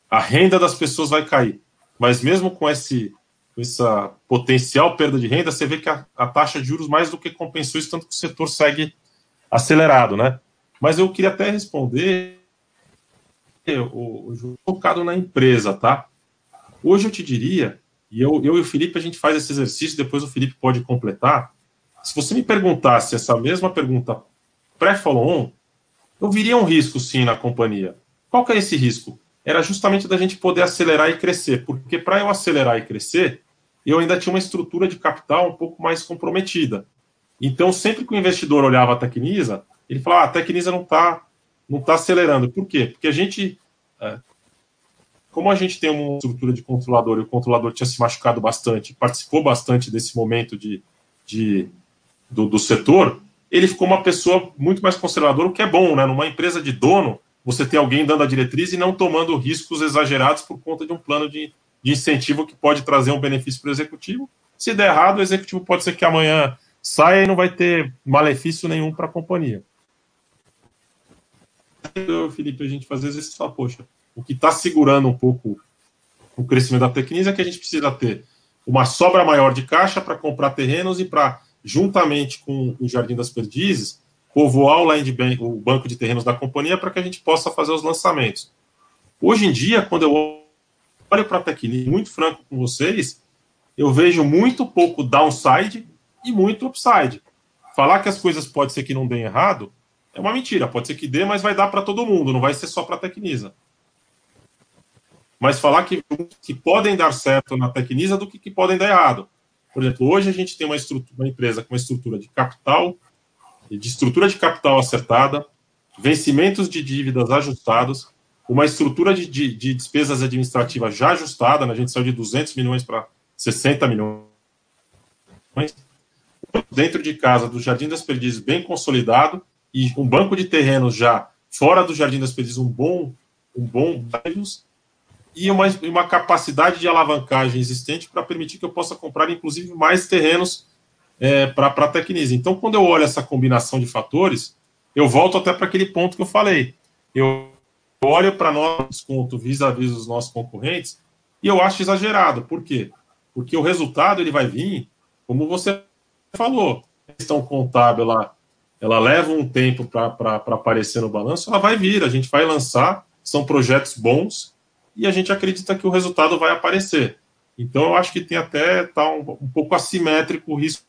a renda das pessoas vai cair. Mas mesmo com esse com essa potencial perda de renda, você vê que a, a, taxa de juros mais do que compensou isso, tanto que o setor segue acelerado, né? Mas eu queria até responder o, o focado na empresa, tá? Hoje eu te diria, e eu, eu e o Felipe a gente faz esse exercício, depois o Felipe pode completar. Se você me perguntasse essa mesma pergunta pré-follow-on, eu viria um risco sim na companhia. Qual que é esse risco? Era justamente da gente poder acelerar e crescer, porque para eu acelerar e crescer, eu ainda tinha uma estrutura de capital um pouco mais comprometida. Então, sempre que o investidor olhava a Tecnisa, ele falava: ah, a Tecnisa não está não tá acelerando. Por quê? Porque a gente, é, como a gente tem uma estrutura de controlador e o controlador tinha se machucado bastante, participou bastante desse momento de, de do, do setor, ele ficou uma pessoa muito mais conservadora, o que é bom, né? Numa empresa de dono, você tem alguém dando a diretriz e não tomando riscos exagerados por conta de um plano de, de incentivo que pode trazer um benefício para o executivo. Se der errado, o executivo pode ser que amanhã saia e não vai ter malefício nenhum para a companhia. Felipe, a gente às vezes fala, poxa, o que está segurando um pouco o crescimento da Tecnisa é que a gente precisa ter uma sobra maior de caixa para comprar terrenos e para, juntamente com o Jardim das Perdizes, povoar o, land bank, o banco de terrenos da companhia para que a gente possa fazer os lançamentos. Hoje em dia, quando eu olho para a Tecnisa, muito franco com vocês, eu vejo muito pouco downside e muito upside. Falar que as coisas pode ser que não deem errado é uma mentira. Pode ser que dê, mas vai dar para todo mundo, não vai ser só para a Tecnisa. Mas falar que, que podem dar certo na Tecnisa do que, que podem dar errado. Por exemplo, hoje a gente tem uma, uma empresa com uma estrutura de capital, de estrutura de capital acertada, vencimentos de dívidas ajustados, uma estrutura de, de, de despesas administrativas já ajustada, né? a gente saiu de 200 milhões para 60 milhões, dentro de casa do Jardim das Perdizes bem consolidado e um banco de terrenos já fora do Jardim das Perdizes um bom um bom e uma, uma capacidade de alavancagem existente para permitir que eu possa comprar inclusive mais terrenos é, para a Tecnisa. Então, quando eu olho essa combinação de fatores, eu volto até para aquele ponto que eu falei. Eu olho para nosso desconto vis-à-vis dos nossos concorrentes e eu acho exagerado. Por quê? Porque o resultado ele vai vir, como você falou, questão contábil ela, ela leva um tempo para aparecer no balanço, ela vai vir, a gente vai lançar, são projetos bons e a gente acredita que o resultado vai aparecer. Então eu acho que tem até tá um, um pouco assimétrico o risco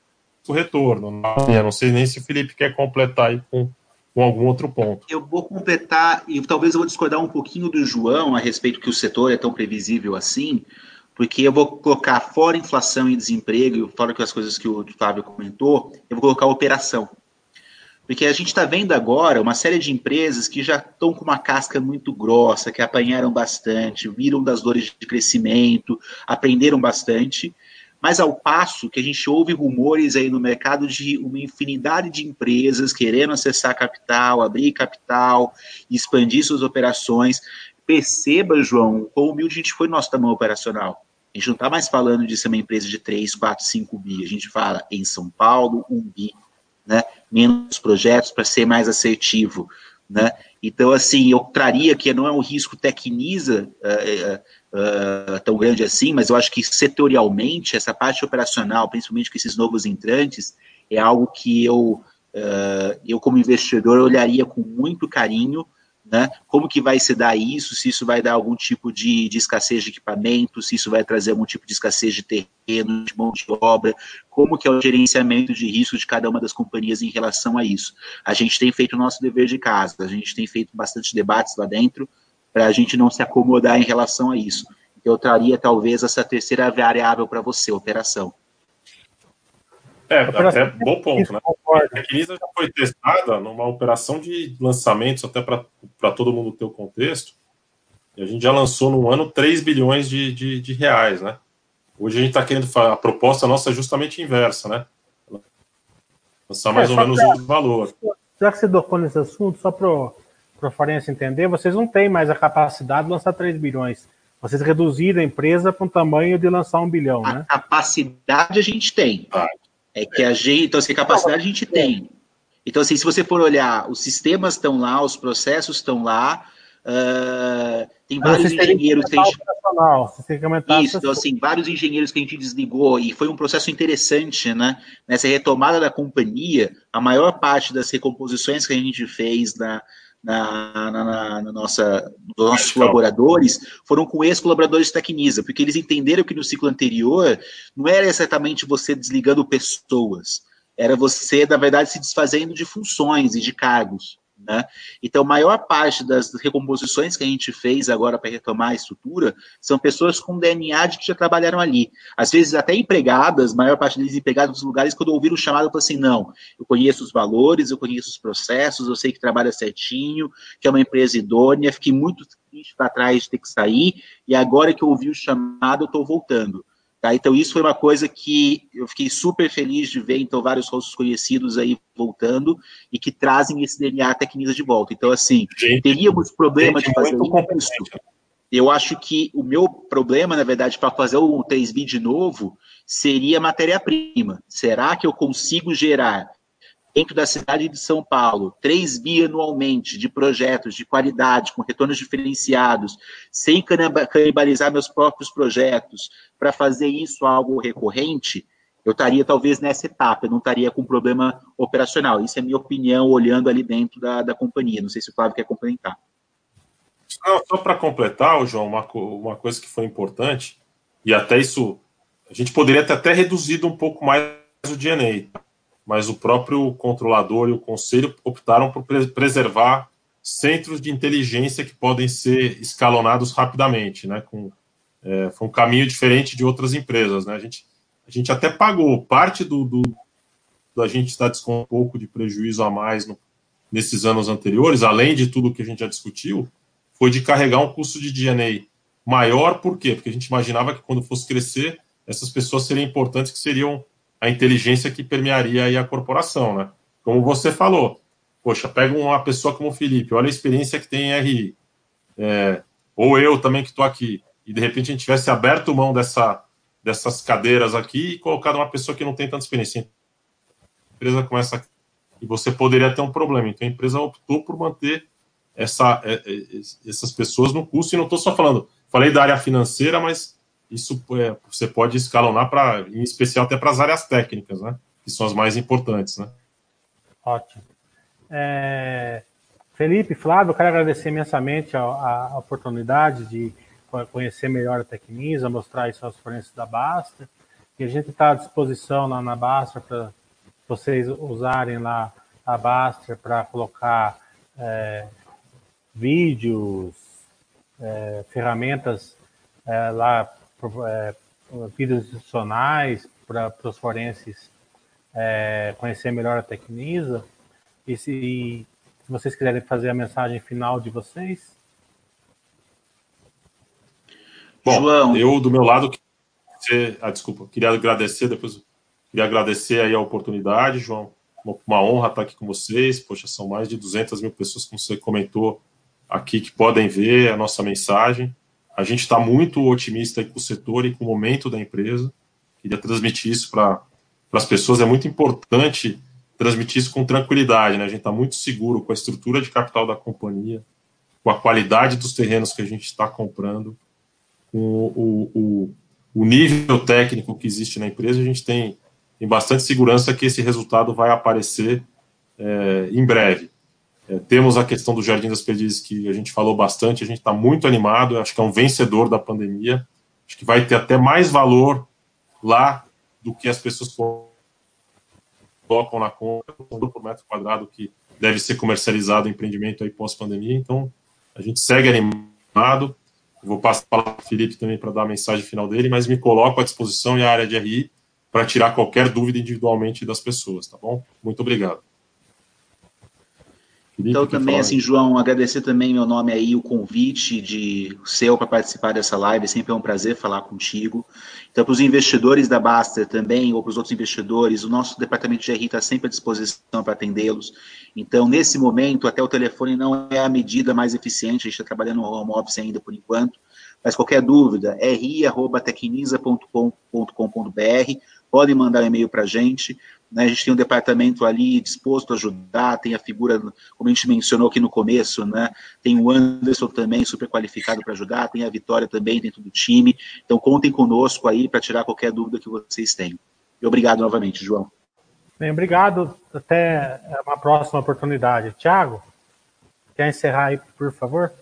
do retorno. Eu não sei nem se o Felipe quer completar aí com, com algum outro ponto. Eu vou completar, e talvez eu vou discordar um pouquinho do João a respeito que o setor é tão previsível assim, porque eu vou colocar fora inflação e desemprego, fora que as coisas que o Fábio comentou, eu vou colocar operação. Porque a gente está vendo agora uma série de empresas que já estão com uma casca muito grossa, que apanharam bastante, viram das dores de crescimento, aprenderam bastante, mas ao passo que a gente ouve rumores aí no mercado de uma infinidade de empresas querendo acessar capital, abrir capital, expandir suas operações. Perceba, João, quão humilde a gente foi no nosso tamanho operacional. A gente não está mais falando de ser uma empresa de 3, 4, 5 bi. A gente fala em São Paulo, 1 bi, né? menos projetos para ser mais assertivo. Né? Então, assim, eu traria que não é um risco tecniza uh, uh, uh, tão grande assim, mas eu acho que setorialmente, essa parte operacional, principalmente com esses novos entrantes, é algo que eu, eu como investidor, olharia com muito carinho, né? Como que vai se dar isso? Se isso vai dar algum tipo de, de, escassez de equipamento, se isso vai trazer algum tipo de escassez de terreno, de mão de obra, como que é o gerenciamento de risco de cada uma das companhias em relação a isso. A gente tem feito o nosso dever de casa, a gente tem feito bastante debates lá dentro para a gente não se acomodar em relação a isso. Eu traria talvez essa terceira variável para você, operação. É, até bom ponto, né? A Quinisa já foi testada numa operação de lançamentos, até para todo mundo ter o contexto. E a gente já lançou no ano 3 bilhões de, de, de reais, né? Hoje a gente está querendo a proposta nossa é justamente inversa, né? Lançar mais é, ou menos pra, o valor. Já que você tocou nesse assunto, só para a Farense entender, vocês não têm mais a capacidade de lançar 3 bilhões. Vocês reduziram a empresa para o tamanho de lançar um bilhão, a né? capacidade a gente tem. Ah, é que a gente, então, assim, capacidade a gente tem. Então, assim, se você for olhar, os sistemas estão lá, os processos estão lá, uh, tem vários engenheiros que a gente... Isso, então, assim, vários engenheiros que a gente desligou, e foi um processo interessante, né? Nessa retomada da companhia, a maior parte das recomposições que a gente fez na, na, na, na nossa, dos nossos colaboradores foram com ex-colaboradores da Tecnisa, porque eles entenderam que no ciclo anterior não era exatamente você desligando pessoas, era você, na verdade, se desfazendo de funções e de cargos. Né? Então, a maior parte das recomposições que a gente fez agora para retomar a estrutura são pessoas com DNA de que já trabalharam ali. Às vezes, até empregadas, a maior parte deles empregadas nos lugares, quando ouviram o chamado, falaram assim: não, eu conheço os valores, eu conheço os processos, eu sei que trabalha certinho, que é uma empresa idônea, fiquei muito triste para trás de ter que sair, e agora que eu ouvi o chamado, eu estou voltando. Tá? Então, isso foi uma coisa que eu fiquei super feliz de ver, então, vários rostos conhecidos aí voltando e que trazem esse DNA Tecnisa de volta. Então, assim, gente, teríamos problema de fazer isso. Eu acho que o meu problema, na verdade, para fazer o 3B de novo, seria matéria-prima. Será que eu consigo gerar dentro da cidade de São Paulo, 3 bi anualmente de projetos de qualidade, com retornos diferenciados, sem canibalizar meus próprios projetos, para fazer isso algo recorrente, eu estaria talvez nessa etapa, eu não estaria com problema operacional. Isso é minha opinião, olhando ali dentro da, da companhia. Não sei se o Flávio quer complementar. Só para completar, João, uma, uma coisa que foi importante, e até isso, a gente poderia ter até reduzido um pouco mais o DNA, mas o próprio controlador e o conselho optaram por preservar centros de inteligência que podem ser escalonados rapidamente, né? Com, é, foi um caminho diferente de outras empresas, né? A gente, a gente até pagou parte do, do da gente estar com um pouco de prejuízo a mais no, nesses anos anteriores, além de tudo que a gente já discutiu, foi de carregar um custo de DNA maior, por quê? Porque a gente imaginava que quando fosse crescer, essas pessoas seriam importantes, que seriam a inteligência que permearia aí a corporação, né? Como você falou, poxa, pega uma pessoa como o Felipe, olha a experiência que tem em RI, é, ou eu também que estou aqui, e de repente a gente tivesse aberto mão dessa, dessas cadeiras aqui e colocado uma pessoa que não tem tanta experiência. A empresa começa e você poderia ter um problema. Então a empresa optou por manter essa, é, é, essas pessoas no custo, e não estou só falando, falei da área financeira, mas isso é, você pode escalonar para, em especial até para as áreas técnicas, né? Que são as mais importantes, né? Ótimo. É, Felipe, Flávio, eu quero agradecer imensamente a, a, oportunidade de conhecer melhor a Tecnisa, mostrar isso aos fornecedores da Basta. E a gente está à disposição lá na Basta para vocês usarem lá a Basta para colocar é, vídeos, é, ferramentas é, lá é, vídeos institucionais para os forenses é, conhecer melhor a Tecnisa. E se, se vocês quiserem fazer a mensagem final de vocês. Bom, João. eu do meu lado, ah, desculpa, queria agradecer, depois queria agradecer aí a oportunidade, João, uma honra estar aqui com vocês, poxa, são mais de 200 mil pessoas, como você comentou aqui, que podem ver a nossa mensagem, a gente está muito otimista com o setor e com o momento da empresa. Queria transmitir isso para as pessoas. É muito importante transmitir isso com tranquilidade. Né? A gente está muito seguro com a estrutura de capital da companhia, com a qualidade dos terrenos que a gente está comprando, com o, o, o, nível técnico que existe na empresa. A gente tem, tem bastante segurança que esse resultado vai aparecer é, em breve. É, temos a questão do Jardim das Perdizes, que a gente falou bastante, a gente está muito animado, acho que é um vencedor da pandemia, acho que vai ter até mais valor lá do que as pessoas colocam na conta, por metro quadrado que deve ser comercializado o empreendimento aí pós-pandemia, então a gente segue animado, vou passar para o Felipe também para dar a mensagem final dele, mas me coloco à disposição e a área de RI para tirar qualquer dúvida individualmente das pessoas, tá bom? Muito obrigado. Então, também, assim, João, agradecer também meu nome aí, o convite de seu para participar dessa live, sempre é um prazer falar contigo. Então, para os investidores da Baster também, ou para os outros investidores, o nosso departamento de RI está sempre à disposição para atendê-los. Então, nesse momento, até o telefone não é a medida mais eficiente, a gente está trabalhando no home office ainda por enquanto, mas qualquer dúvida, ri.tecnisa.com.br, podem mandar um e-mail para a gente, né, a gente tem um departamento ali disposto a ajudar, tem a figura, como a gente mencionou aqui no começo, né, tem o Anderson também super qualificado para ajudar, tem a Vitória também dentro do time. Então contem conosco aí para tirar qualquer dúvida que vocês tenham. E obrigado novamente, João. Bem, obrigado. Até uma próxima oportunidade. Tiago, quer encerrar aí, por favor?